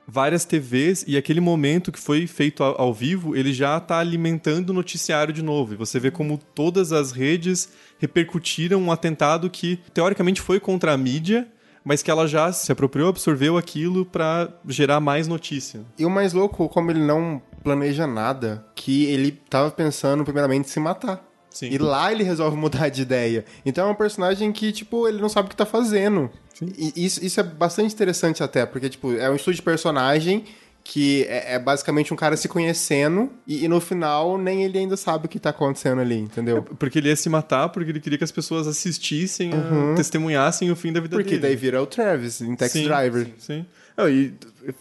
várias TVs e aquele momento que foi feito ao, vivo, ele já está alimentando o noticiário de novo. E você vê como todas as redes repercutiram um atentado que teoricamente foi contra a mídia, mas que ela já se apropriou, absorveu aquilo para gerar mais notícia. E o mais louco, como ele não planeja nada, que ele tava pensando primeiramente em se matar. Sim. E lá ele resolve mudar de ideia. Então é um personagem que, tipo, ele não sabe o que tá fazendo. E isso, isso é bastante interessante até, porque, tipo, é um estudo de personagem que é, é, basicamente um cara se conhecendo e, e, no final nem ele ainda sabe o que tá acontecendo ali, entendeu? É porque ele ia se matar, porque ele queria que as pessoas assistissem, uhum. testemunhassem o fim da vida porque dele. Porque daí vira o Travis em Taxi sim, Driver. Sim, sim. E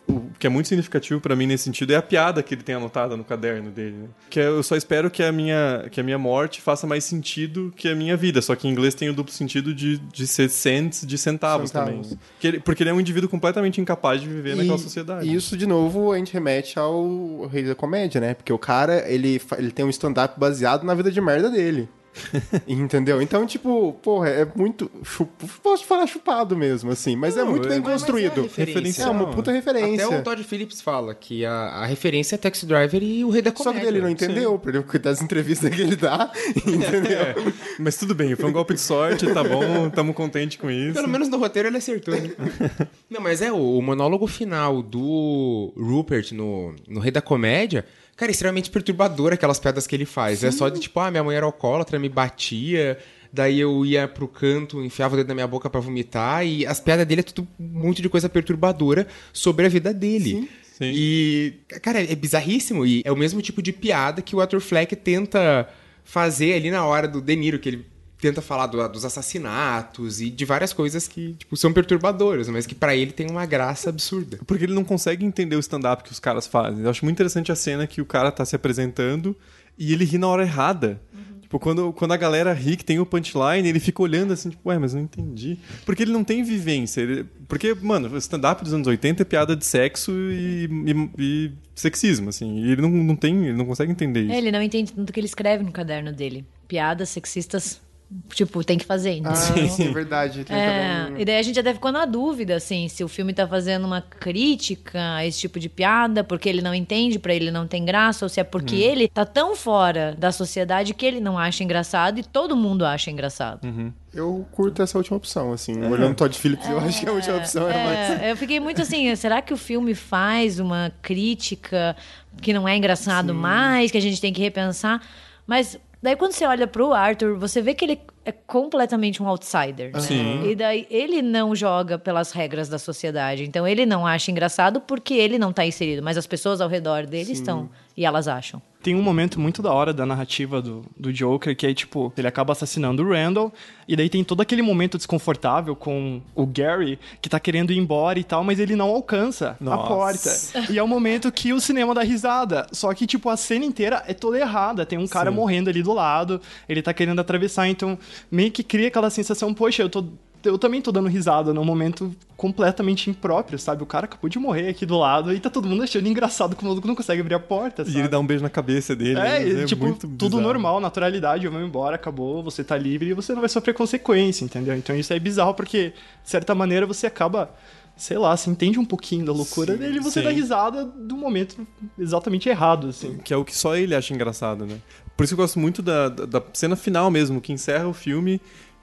o que é muito significativo para mim nesse sentido é a piada que ele tem anotada no caderno dele. Né? Que é, eu só espero que a, minha, que a minha morte faça mais sentido que a minha vida. Só que em inglês tem o duplo sentido de, de ser cents de centavos, centavos. também. Ele, porque ele é um indivíduo completamente incapaz de viver e, naquela sociedade. E isso, de novo, a gente remete ao Rei da Comédia, né? Porque o cara, ele, ele tem um stand-up baseado na vida de merda dele. Entendeu? Então, tipo, porra, é muito. Chup... Posso falar chupado mesmo, assim, mas é não, é muito bem construído. É, referência. é uma puta referência. Até o Todd Phillips fala que a, a referência é Taxi Driver e o Rei da Comédia. Só que ele não entendeu, porque das entrevistas que ele dá, entendeu? É, mas tudo bem, foi um golpe de sorte, tá bom, tamo contente com isso. Pelo menos no roteiro ele acertou, né? não, mas é, o, o monólogo final do Rupert no, no Rei da Comédia Cara, é extremamente perturbador aquelas piadas que ele faz. Sim. É só de tipo, ah, minha mãe era alcoólatra, me batia, daí eu ia pro canto, enfiava o dedo na minha boca para vomitar, e as piadas dele é tudo um monte de coisa perturbadora sobre a vida dele. Sim. Sim. E, cara, é bizarríssimo. E é o mesmo tipo de piada que o Arthur Fleck tenta fazer ali na hora do De Niro, que ele tenta falar do, dos assassinatos e de várias coisas que tipo, são perturbadoras, mas que para ele tem uma graça absurda. Porque ele não consegue entender o stand-up que os caras fazem. Eu acho muito interessante a cena que o cara tá se apresentando e ele ri na hora errada. Uhum. Tipo, quando, quando a galera ri que tem o punchline, ele fica olhando assim, tipo, ué, mas não entendi. Porque ele não tem vivência. Ele... Porque, mano, o stand-up dos anos 80 é piada de sexo e, e, e sexismo, assim. E ele não, não tem, ele não consegue entender isso. É, ele não entende tanto que ele escreve no caderno dele. Piadas sexistas Tipo, tem que fazer, então. Ah, sim, é verdade. É, um... E daí a gente até ficou na dúvida, assim, se o filme tá fazendo uma crítica a esse tipo de piada, porque ele não entende, para ele não tem graça, ou se é porque hum. ele tá tão fora da sociedade que ele não acha engraçado e todo mundo acha engraçado. Uhum. Eu curto essa última opção, assim. É. Olhando Todd Phillips, é, eu acho que a última opção era é, mais. Eu fiquei muito assim, será que o filme faz uma crítica que não é engraçado Sim. mais, que a gente tem que repensar? Mas Daí quando você olha pro Arthur, você vê que ele é completamente um outsider. Né? Sim. E daí ele não joga pelas regras da sociedade. Então ele não acha engraçado porque ele não tá inserido, mas as pessoas ao redor dele Sim. estão e elas acham. Tem um momento muito da hora da narrativa do, do Joker que é tipo, ele acaba assassinando o Randall e daí tem todo aquele momento desconfortável com o Gary que tá querendo ir embora e tal, mas ele não alcança Nossa. a porta. E é o momento que o cinema dá risada. Só que tipo a cena inteira é toda errada. Tem um cara Sim. morrendo ali do lado, ele tá querendo atravessar, então meio que cria aquela sensação, poxa, eu tô eu também tô dando risada num momento completamente impróprio, sabe? O cara acabou de morrer aqui do lado e tá todo mundo achando engraçado como o maluco não consegue abrir a porta, sabe? E ele dá um beijo na cabeça dele. É, né? é tipo, tudo bizarro. normal, naturalidade, eu vou embora, acabou, você tá livre e você não vai sofrer consequência, entendeu? Então isso é bizarro porque, de certa maneira, você acaba sei lá, você entende um pouquinho da loucura sim, dele e você sim. dá risada do momento exatamente errado, assim. Que é o que só ele acha engraçado, né? Por isso eu gosto muito da, da, da cena final mesmo, que encerra o filme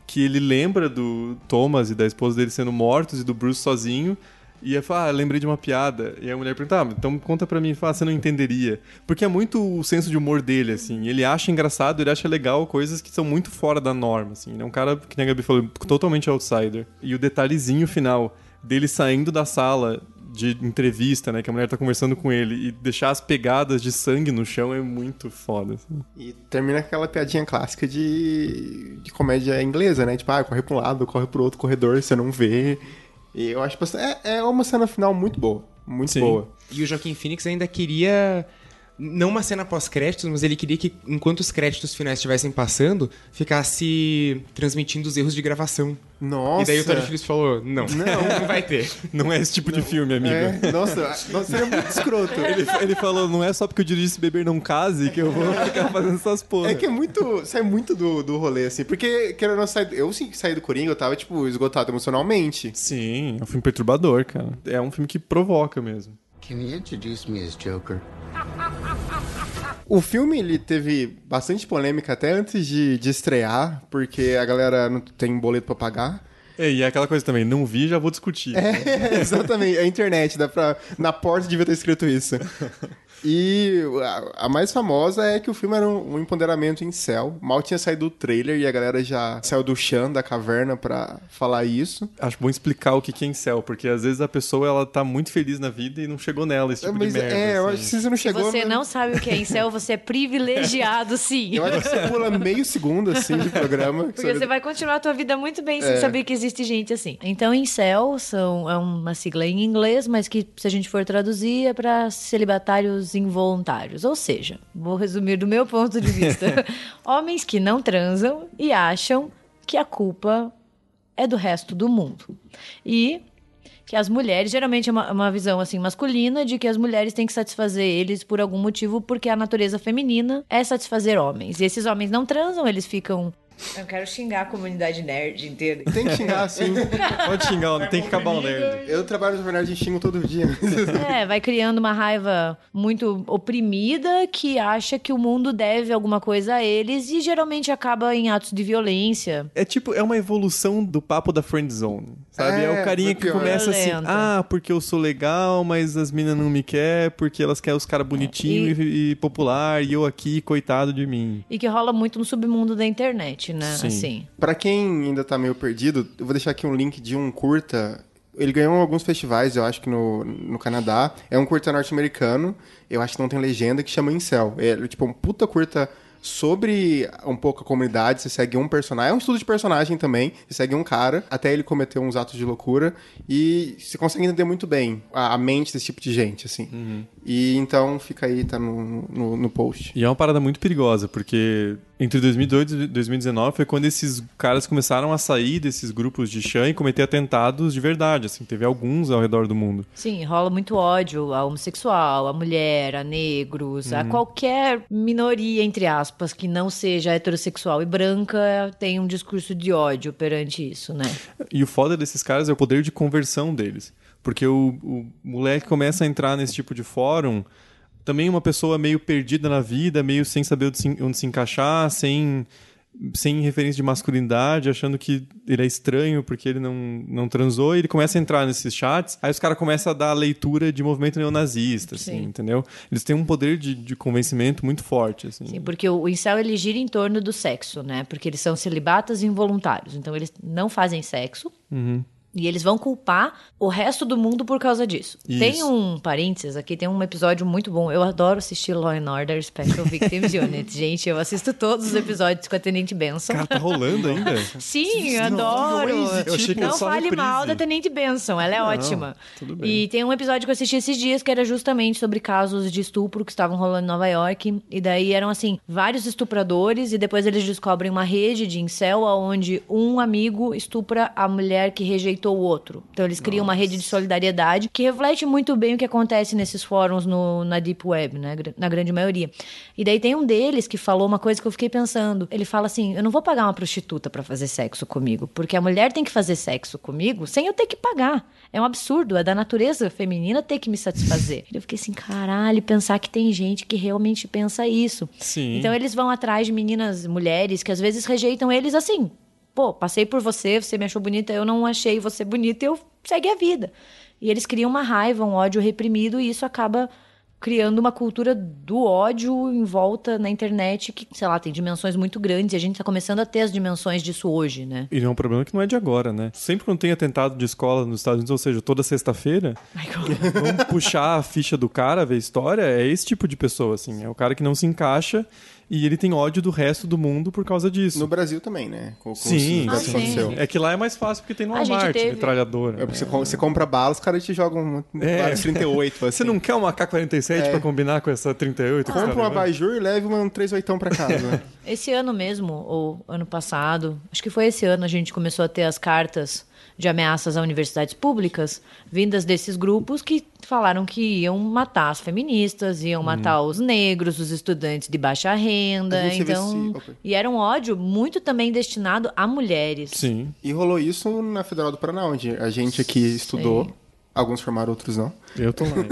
que ele lembra do Thomas e da esposa dele sendo mortos e do Bruce sozinho. E ele fala, ah, lembrei de uma piada. E a mulher pergunta, ah, então conta pra mim, fala, você não entenderia. Porque é muito o senso de humor dele, assim. Ele acha engraçado, ele acha legal coisas que são muito fora da norma, assim. Ele é um cara, que nem a Gabi falou, totalmente outsider. E o detalhezinho final dele saindo da sala de entrevista, né? Que a mulher tá conversando com ele e deixar as pegadas de sangue no chão é muito foda. Assim. E termina aquela piadinha clássica de, de comédia inglesa, né? Tipo, ah, corre pra um lado, corre pro outro corredor, você não vê. E eu acho que é, é uma cena final muito boa. Muito Sim. boa. E o Joaquim Phoenix ainda queria não uma cena pós-créditos, mas ele queria que, enquanto os créditos finais estivessem passando, ficasse transmitindo os erros de gravação. Nossa! E daí o Todd Phillips falou, não, não, não vai ter. Não é esse tipo não. de filme, amigo. É, nossa, nossa, seria muito escroto. Ele, ele falou, não é só porque eu dirigi beber não case que eu vou ficar fazendo essas porra. É que é muito, sai muito do, do rolê, assim, porque, querendo não sair, eu sim saí do Coringa, eu tava, tipo, esgotado emocionalmente. Sim, é um filme perturbador, cara. É um filme que provoca mesmo. Can you introduce me as Joker? O filme ele teve bastante polêmica até antes de, de estrear, porque a galera não tem boleto para pagar. É, e é aquela coisa também, não vi, já vou discutir. É, exatamente, a internet, dá pra, na porta devia ter escrito isso. E a, a, mais famosa é que o filme era um, um empoderamento em céu. Mal tinha saído do trailer e a galera já saiu do chão da caverna pra falar isso. Acho bom explicar o que é em céu, porque às vezes a pessoa ela tá muito feliz na vida e não chegou nela esse tipo Mas, de merda. É, assim. eu acho que se você não chegou. Se você não sabe o que é em céu, você é privilegiado, sim. Eu acho que você pula meio segundo assim de programa. Porque você, você vai continuar a tua vida muito bem sem é. saber que existe gente assim. Então, em céu são, é uma sigla em inglês, mas que se a gente for traduzir é pra celibatários involuntários. Ou seja, vou resumir do meu ponto de vista: homens que não transam e acham que a culpa é do resto do mundo. E que as mulheres, geralmente é uma, uma, visão assim masculina de que as mulheres têm que satisfazer eles por algum motivo, porque a natureza feminina é satisfazer homens. E esses homens não transam, eles ficam eu quero xingar a comunidade nerd inteira. Tem que xingar, sim. Pode xingar, não tem que acabar o nerd. Eu trabalho no nerd e xingo todo dia. É, vai criando uma raiva muito oprimida que acha que o mundo deve alguma coisa a eles e geralmente acaba em atos de violência. É tipo, é uma evolução do papo da friend zone, sabe? É, é o carinha que começa assim, ah, porque eu sou legal, mas as minas não me querem, porque elas querem os caras bonitinhos é, e... e popular, e eu aqui, coitado de mim. E que rola muito no submundo da internet né? Sim. Assim. Para quem ainda tá meio perdido, eu vou deixar aqui um link de um curta. Ele ganhou alguns festivais, eu acho que no, no Canadá. É um curta norte-americano, eu acho que não tem legenda, que chama Incel. É tipo um puta curta sobre um pouco a comunidade. Você segue um personagem, é um estudo de personagem também. Você segue um cara até ele cometer uns atos de loucura e você consegue entender muito bem a, a mente desse tipo de gente, assim. Uhum. E então fica aí, tá no, no, no, post. E é uma parada muito perigosa, porque entre 2002 e 2019 foi quando esses caras começaram a sair desses grupos de chã e cometer atentados de verdade, assim, teve alguns ao redor do mundo. Sim, rola muito ódio a homossexual, a mulher, a negros, uhum. a qualquer minoria, entre aspas, que não seja heterossexual e branca, tem um discurso de ódio perante isso, né? E o foda desses caras é o poder de conversão deles. Porque o, o moleque começa a entrar nesse tipo de fórum, também uma pessoa meio perdida na vida, meio sem saber onde se, onde se encaixar, sem sem referência de masculinidade, achando que ele é estranho porque ele não, não transou, e ele começa a entrar nesses chats, aí os caras começam a dar a leitura de movimento neonazista, assim, entendeu? Eles têm um poder de, de convencimento muito forte, assim. Sim, porque o incel, ele gira em torno do sexo, né? Porque eles são celibatas involuntários, então eles não fazem sexo, uhum. E eles vão culpar o resto do mundo por causa disso. Isso. Tem um parênteses aqui, tem um episódio muito bom. Eu adoro assistir Law and Order Special Victims Unit. Gente, eu assisto todos os episódios com a Tenente Benson. Cara, tá rolando ainda? Sim, eu adoro. Eu achei que não fale reprise. mal da Tenente Benson, ela é não, ótima. Tudo bem. E tem um episódio que eu assisti esses dias que era justamente sobre casos de estupro que estavam rolando em Nova York. E daí eram, assim, vários estupradores e depois eles descobrem uma rede de incel onde um amigo estupra a mulher que rejeitou o outro. Então eles criam Nossa. uma rede de solidariedade que reflete muito bem o que acontece nesses fóruns no, na Deep Web, né? Na grande maioria. E daí tem um deles que falou uma coisa que eu fiquei pensando. Ele fala assim: eu não vou pagar uma prostituta para fazer sexo comigo, porque a mulher tem que fazer sexo comigo sem eu ter que pagar. É um absurdo, é da natureza feminina ter que me satisfazer. Eu fiquei assim, caralho, pensar que tem gente que realmente pensa isso. Sim. Então eles vão atrás de meninas, mulheres, que às vezes rejeitam eles assim, pô, passei por você, você me achou bonita, eu não achei você bonita, eu segue a vida. E eles criam uma raiva, um ódio reprimido, e isso acaba criando uma cultura do ódio em volta na internet que, sei lá, tem dimensões muito grandes e a gente está começando a ter as dimensões disso hoje, né? E é um problema que não é de agora, né? Sempre quando tem atentado de escola nos Estados Unidos, ou seja, toda sexta-feira, vamos puxar a ficha do cara, ver a história, é esse tipo de pessoa, assim. É o cara que não se encaixa e ele tem ódio do resto do mundo por causa disso. No Brasil também, né? Com, com sim, ah, sim. É que lá é mais fácil porque tem no Walmart, teve... metralhadora. É porque é. você, compra bala, os caras te jogam um é. 38. Assim. Você não quer uma K-47 é. pra combinar com essa 38? Ah. Compra um abajur e leve um 38 pra casa. esse ano mesmo, ou ano passado, acho que foi esse ano, a gente começou a ter as cartas de ameaças a universidades públicas, vindas desses grupos que falaram que iam matar as feministas, iam matar os negros, os estudantes de baixa renda, então okay. e era um ódio muito também destinado a mulheres. Sim. E rolou isso na Federal do Paraná, onde a gente aqui estudou. Sim. Alguns formaram, outros não. Eu tô lá.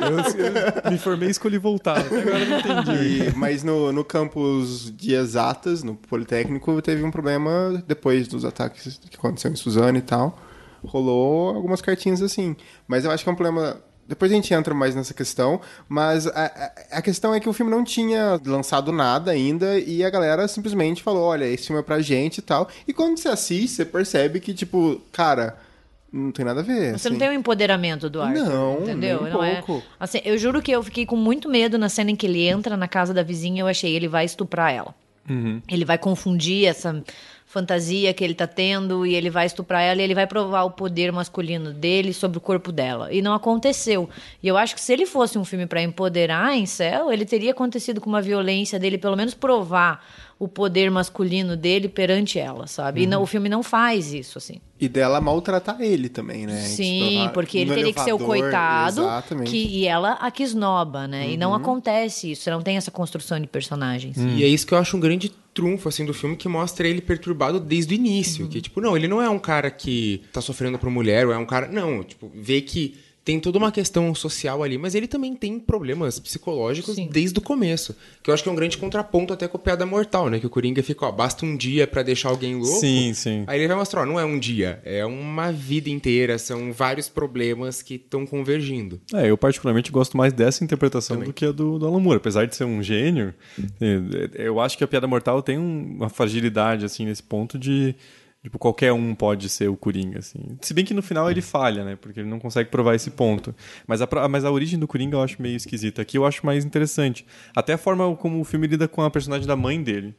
eu, eu, me formei e escolhi voltar. Até agora não entendi. E, mas no, no campus de exatas, no Politécnico, teve um problema depois dos ataques que aconteceram em Suzano e tal. Rolou algumas cartinhas assim. Mas eu acho que é um problema depois a gente entra mais nessa questão, mas a, a, questão é que o filme não tinha lançado nada ainda e a galera simplesmente falou: olha, esse filme é pra gente e tal. E quando você assiste, você percebe que, tipo, cara não tem nada a ver. Você assim. não tem o um empoderamento do Arthur, não, entendeu? Nem um não pouco. É... Assim, eu juro que eu fiquei com muito medo na cena em que ele entra na casa da vizinha. Eu achei ele vai estuprar ela. Uhum. Ele vai confundir essa fantasia que ele tá tendo e ele vai estuprar ela e ele vai provar o poder masculino dele sobre o corpo dela. E não aconteceu. E eu acho que se ele fosse um filme para empoderar em céu, ele teria acontecido com uma violência dele, pelo menos provar o poder masculino dele perante ela, sabe? Uhum. E não, o filme não faz isso, assim. E dela maltratar ele também, né? Sim, tipo, porque ele teria elevador, que ser o coitado que, e ela a que esnoba, né? Uhum. E não uhum. acontece isso, você não tem essa construção de personagens. Uhum. E é isso que eu acho um grande trunfo, assim, do filme, que mostra ele perturbado desde o início. Uhum. Que, tipo, não, ele não é um cara que tá sofrendo por mulher, ou é um cara... Não, tipo, vê que tem toda uma questão social ali, mas ele também tem problemas psicológicos Sim. desde o começo. Que eu acho que é um grande contraponto até com a Piada Mortal, né? Que o Coringa fica, ó, basta um dia para deixar alguém louco. Sim, sim. Aí ele vai mostrar, ó, não é um dia, é uma vida inteira, são vários problemas que estão convergindo. É, eu particularmente gosto mais dessa interpretação também. do que a do, do Alan Moore. Apesar de ser um gênio, é, eu acho que a Piada Mortal tem uma fragilidade, assim, nesse ponto de Tipo, qualquer um pode ser o Coringa, assim. Se bem que no final ele falha, né? Porque ele não consegue provar esse ponto. Mas a, mas a origem do Coringa eu acho meio esquisita. Aqui eu acho mais interessante. Até a forma como o filme lida com a personagem da mãe dele.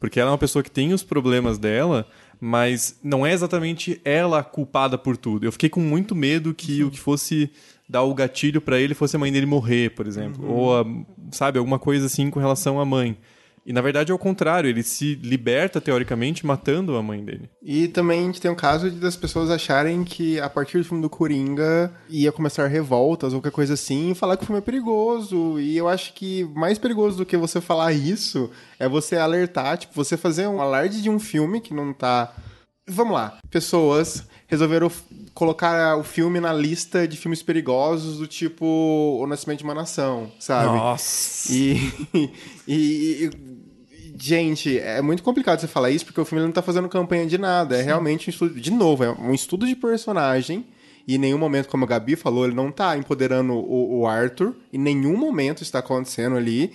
Porque ela é uma pessoa que tem os problemas dela, mas não é exatamente ela culpada por tudo. Eu fiquei com muito medo que uhum. o que fosse dar o gatilho para ele fosse a mãe dele morrer, por exemplo. Uhum. Ou, a, sabe, alguma coisa assim com relação à mãe. E na verdade é o contrário, ele se liberta teoricamente matando a mãe dele. E também a gente tem um caso de das pessoas acharem que a partir do filme do Coringa ia começar revoltas ou qualquer coisa assim e falar que o filme é perigoso. E eu acho que mais perigoso do que você falar isso é você alertar, tipo, você fazer um alarde de um filme que não tá. Vamos lá, pessoas resolveram colocar o filme na lista de filmes perigosos do tipo O Nascimento de uma Nação, sabe? Nossa! E, e, e, gente, é muito complicado você falar isso porque o filme não tá fazendo campanha de nada. É realmente um estudo, de novo, é um estudo de personagem. E em nenhum momento, como a Gabi falou, ele não tá empoderando o, o Arthur. Em nenhum momento está acontecendo ali.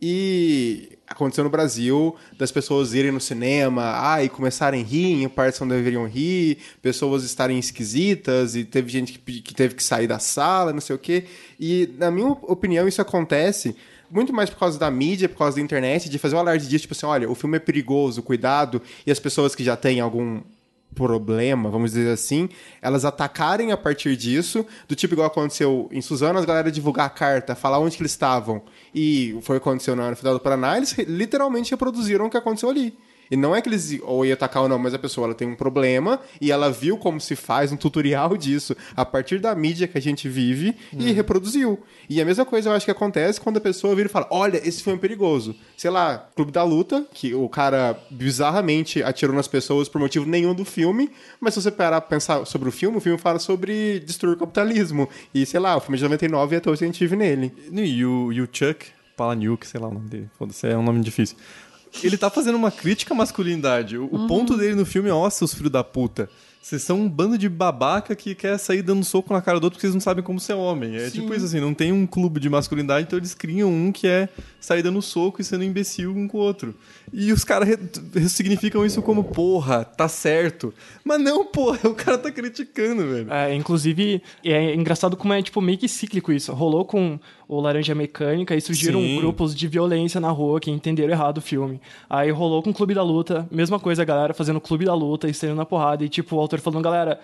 E aconteceu no Brasil das pessoas irem no cinema ah, e começarem a rir em partes não deveriam rir, pessoas estarem esquisitas e teve gente que, que teve que sair da sala, não sei o quê. E, na minha opinião, isso acontece muito mais por causa da mídia, por causa da internet, de fazer um alarde disso, tipo assim, olha, o filme é perigoso, cuidado, e as pessoas que já têm algum problema, vamos dizer assim, elas atacarem a partir disso, do tipo igual aconteceu em Suzano, as galera divulgar a carta, falar onde que eles estavam, e foi o que aconteceu na Federal do Paraná, eles literalmente reproduziram o que aconteceu ali. E não é que eles ou ia atacar ou não, mas a pessoa ela tem um problema e ela viu como se faz um tutorial disso a partir da mídia que a gente vive hum. e reproduziu. E a mesma coisa eu acho que acontece quando a pessoa vira e fala: Olha, esse filme é perigoso. Sei lá, Clube da Luta, que o cara bizarramente atirou nas pessoas por motivo nenhum do filme, mas se você parar pra pensar sobre o filme, o filme fala sobre destruir o capitalismo. E sei lá, o filme de 99 e até hoje a gente vive nele. E o, e o Chuck Palahniuk, sei lá o nome dele, foda-se, é um nome difícil ele tá fazendo uma crítica à masculinidade. O, uhum. ponto dele no filme é, ó, seus filhos da puta. Vocês são um bando de babaca que quer sair dando soco na cara do outro porque vocês não sabem como ser homem. É Sim. tipo isso assim, não tem um clube de masculinidade, então eles criam um que é sair dando soco e sendo imbecil um com o outro. E os caras ressignificam isso como, porra, tá certo. Mas não, porra, o cara tá criticando, velho. É, inclusive, é engraçado como é, tipo, meio que cíclico isso. Rolou com o Laranja Mecânica e surgiram Sim. grupos de violência na rua que entenderam errado o filme. Aí rolou com o Clube da Luta, mesma coisa, a galera fazendo Clube da Luta e saindo na porrada. E, tipo, o autor falando, galera,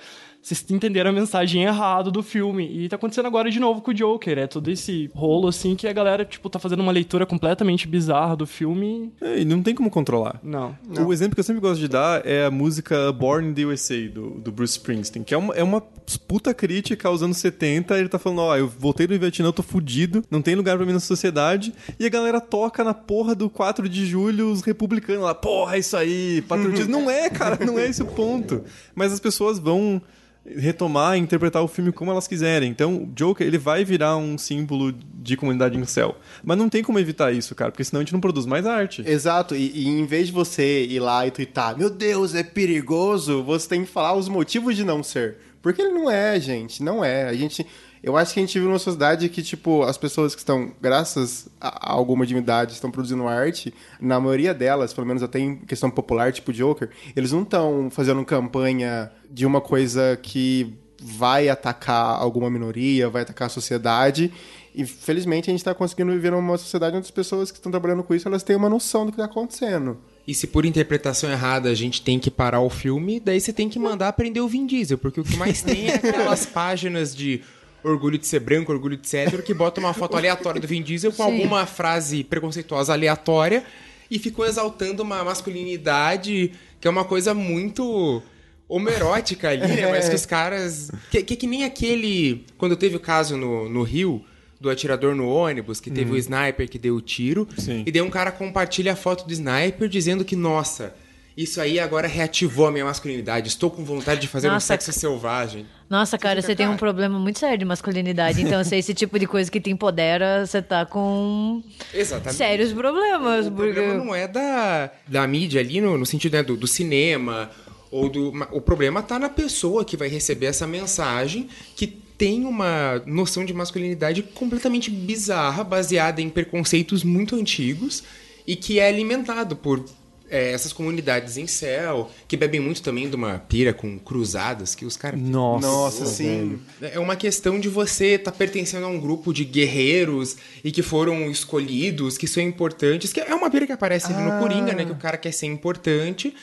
vocês entenderam a mensagem errado do filme. E tá acontecendo agora de novo com o Joker. É todo esse rolo, assim, que a galera, tipo, tá fazendo uma leitura completamente bizarra do filme. É, e não tem como controlar. Não. não. O exemplo que eu sempre gosto de dar é a música Born in the USA, do, do Bruce Springsteen, que é uma, é uma puta crítica aos anos 70. Ele tá falando, ó, oh, eu voltei do Vietnã, eu tô fudido, não tem lugar pra mim na sociedade. E a galera toca na porra do 4 de julho os republicanos lá, porra, é isso aí, patriotismo. não é, cara, não é esse o ponto. Mas as pessoas vão retomar e interpretar o filme como elas quiserem. Então, o Joker, ele vai virar um símbolo de comunidade em céu. Mas não tem como evitar isso, cara, porque senão a gente não produz mais arte. Exato, e, e em vez de você ir lá e twittar, meu Deus, é perigoso, você tem que falar os motivos de não ser. Porque ele não é, gente, não é. A gente eu acho que a gente vive numa sociedade que, tipo, as pessoas que estão, graças a alguma divindade, estão produzindo arte, na maioria delas, pelo menos até em questão popular, tipo Joker, eles não estão fazendo campanha de uma coisa que vai atacar alguma minoria, vai atacar a sociedade. E felizmente a gente está conseguindo viver numa sociedade onde as pessoas que estão trabalhando com isso elas têm uma noção do que está acontecendo. E se por interpretação errada a gente tem que parar o filme, daí você tem que mandar aprender o Vin Diesel, porque o que mais tem é aquelas páginas de orgulho de ser branco, orgulho de ser hétero, que bota uma foto aleatória do Vin Diesel com Sim. alguma frase preconceituosa aleatória e ficou exaltando uma masculinidade que é uma coisa muito homerótica ali, né? Mas que os caras. Que, que, que, nem aquele. Quando teve o caso no, no Rio. Do atirador no ônibus, que teve hum. o sniper que deu o tiro. Sim. E daí um cara compartilha a foto do sniper dizendo que, nossa, isso aí agora reativou a minha masculinidade. Estou com vontade de fazer Nossa, um sexo selvagem. Nossa, cara, você, tem um problema muito sério de masculinidade. Então, se é esse tipo de coisa que te empodera, você tá com Exatamente. sérios problemas. O porque... problema não é da, da mídia ali, no, no sentido né, do, do cinema. Ou do, o problema tá na pessoa que vai receber essa mensagem que tem uma noção de masculinidade completamente bizarra, baseada em preconceitos muito antigos e que é alimentado por é, essas comunidades em céu, que bebem muito também de uma pira com cruzadas, que os caras. Nossa, Nossa sim. É uma questão de você estar tá pertencendo a um grupo de guerreiros e que foram escolhidos, que são importantes, que é uma pira que aparece ah. ali no. Coringa, né? Que o cara quer ser importante.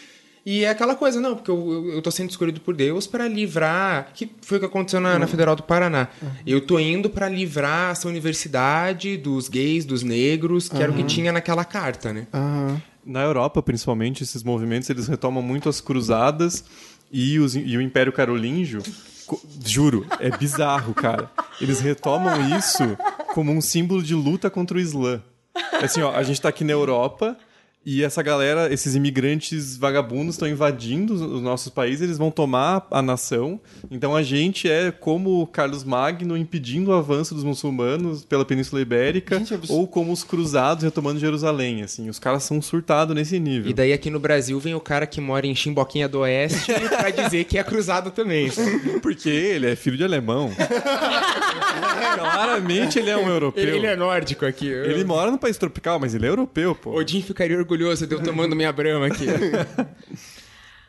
E é aquela coisa, não, porque eu, eu, eu tô sendo escolhido por Deus para livrar. Que foi o que aconteceu na, na Federal do Paraná. Uhum. Eu tô indo para livrar essa universidade dos gays, dos negros, que uhum. era o que tinha naquela carta, né? Uhum na Europa, principalmente, esses movimentos eles retomam muito as cruzadas e, os, e o Império Carolíngio. Juro, é bizarro, cara. Eles retomam isso como um símbolo de luta contra o Islã. Assim, ó, a gente tá aqui na Europa, e essa galera, esses imigrantes vagabundos estão invadindo os nossos países, eles vão tomar a nação. Então a gente é como Carlos Magno impedindo o avanço dos muçulmanos pela Península Ibérica, gente, ou como os cruzados retomando Jerusalém, assim. Os caras são surtados nesse nível. E daí aqui no Brasil vem o cara que mora em Chimboquinha do Oeste pra dizer que é cruzado também. Porque ele é filho de alemão. Claramente ele é um europeu. Ele, ele é nórdico aqui. Ele mora no país tropical, mas ele é europeu, pô. Odin ficaria orgulhoso de eu tomando minha brama aqui.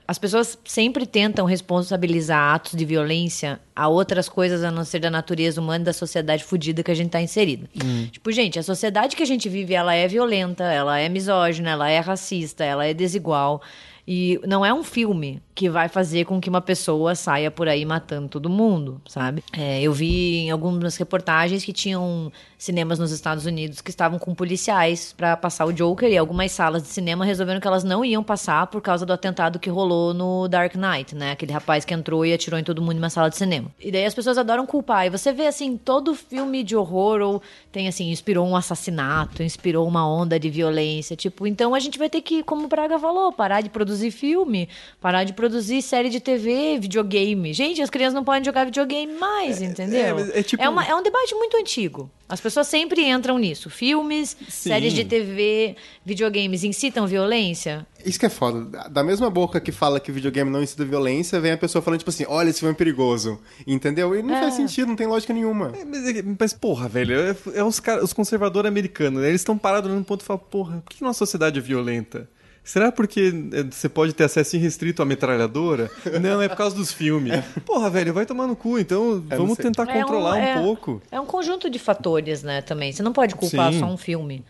As pessoas sempre tentam responsabilizar atos de violência a outras coisas a não ser da natureza humana e da sociedade fodida que a gente está inserida. Hum. Tipo, gente, a sociedade que a gente vive, ela é violenta, ela é misógina, ela é racista, ela é desigual. E não é um filme que vai fazer com que uma pessoa saia por aí matando todo mundo, sabe? É, eu vi em algumas reportagens que tinham cinemas nos Estados Unidos que estavam com policiais para passar o Joker e algumas salas de cinema resolveram que elas não iam passar por causa do atentado que rolou no Dark Knight, né? Aquele rapaz que entrou e atirou em todo mundo em uma sala de cinema. E daí as pessoas adoram culpar. E você vê assim, todo filme de horror ou tem assim, inspirou um assassinato, inspirou uma onda de violência, tipo, então a gente vai ter que, como o Braga falou, parar de produzir filme, parar de produzir série de TV, videogame. Gente, as crianças não podem jogar videogame mais, é, entendeu? É, é, tipo... é, uma, é um debate muito antigo. As pessoas sempre entram nisso. Filmes, Sim. séries de TV, videogames incitam violência? Isso que é foda. Da mesma boca que fala que videogame não incita violência, vem a pessoa falando, tipo assim, olha, esse filme é perigoso. Entendeu? E não é. faz sentido, não tem lógica nenhuma. É, mas, é, mas, porra, velho, é, é os, os conservadores americanos, né? Eles estão parados no ponto e falam, porra, por que nossa sociedade é violenta? Será porque é, você pode ter acesso irrestrito à metralhadora? Não, é por causa dos filmes. Porra, velho, vai tomar no cu. Então, vamos tentar é controlar um, é, um, pouco. É um conjunto de fatores, né, também. Você não pode culpar Sim. só um filme.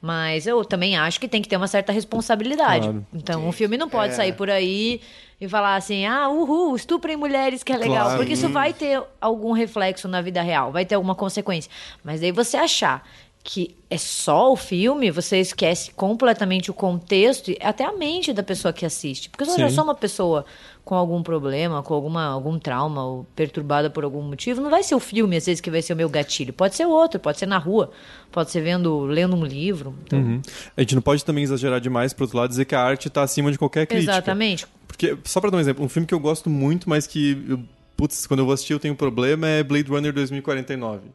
Mas eu também acho que tem que ter uma certa responsabilidade. Claro. Então, Sim. um filme não pode é. sair por aí e falar assim, ah, uhul, estuprem mulheres, que é legal. Claro. Porque isso vai ter algum reflexo na vida real, vai ter alguma consequência. Mas daí você achar que é só o filme, você esquece completamente o contexto e até a mente da pessoa que assiste. Porque se ela é só uma pessoa com algum problema, com alguma, algum trauma ou perturbada por algum motivo, não vai ser o filme, às vezes, que vai ser o meu gatilho. Pode ser outro, pode ser na rua, pode ser vendo, lendo um livro. Então... Uhum. A gente não pode também exagerar demais, por outro lado, dizer que a arte está acima de qualquer crítica. Exatamente. Porque, só para dar um exemplo, um filme que eu gosto muito, mas que, eu, putz, quando eu vou assistir eu tenho um problema, é Blade Runner 2049.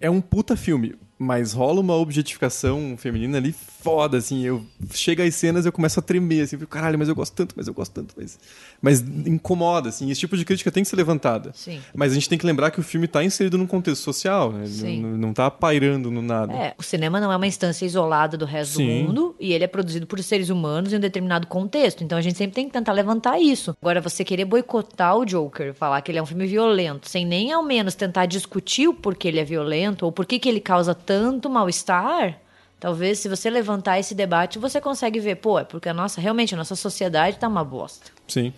É um puta filme mas rola uma objetificação feminina ali foda, assim. Eu chega às cenas eu começo a tremer, assim, caralho, mas eu gosto tanto, mas eu gosto tanto, mas, mas incomoda, assim. Esse tipo de crítica tem que ser levantada. Sim. Mas a gente tem que lembrar que o filme está inserido num contexto social, né? Sim. Não, não tá pairando no nada. É, o cinema não é uma instância isolada do resto Sim. do mundo e ele é produzido por seres humanos em um determinado contexto. Então a gente sempre tem que tentar levantar isso. Agora, você querer boicotar o Joker, falar que ele é um filme violento, sem nem ao menos tentar discutir o porquê ele é violento ou por que ele causa tanto mal-estar, talvez se você levantar esse debate, você consegue ver, pô, é porque a nossa, realmente, a nossa sociedade tá uma bosta. Sim.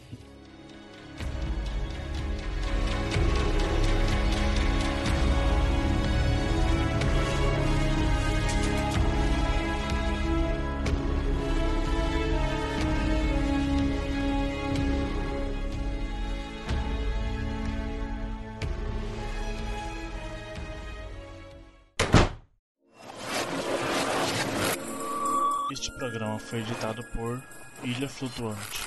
Foi editado por Ilha Flutuante.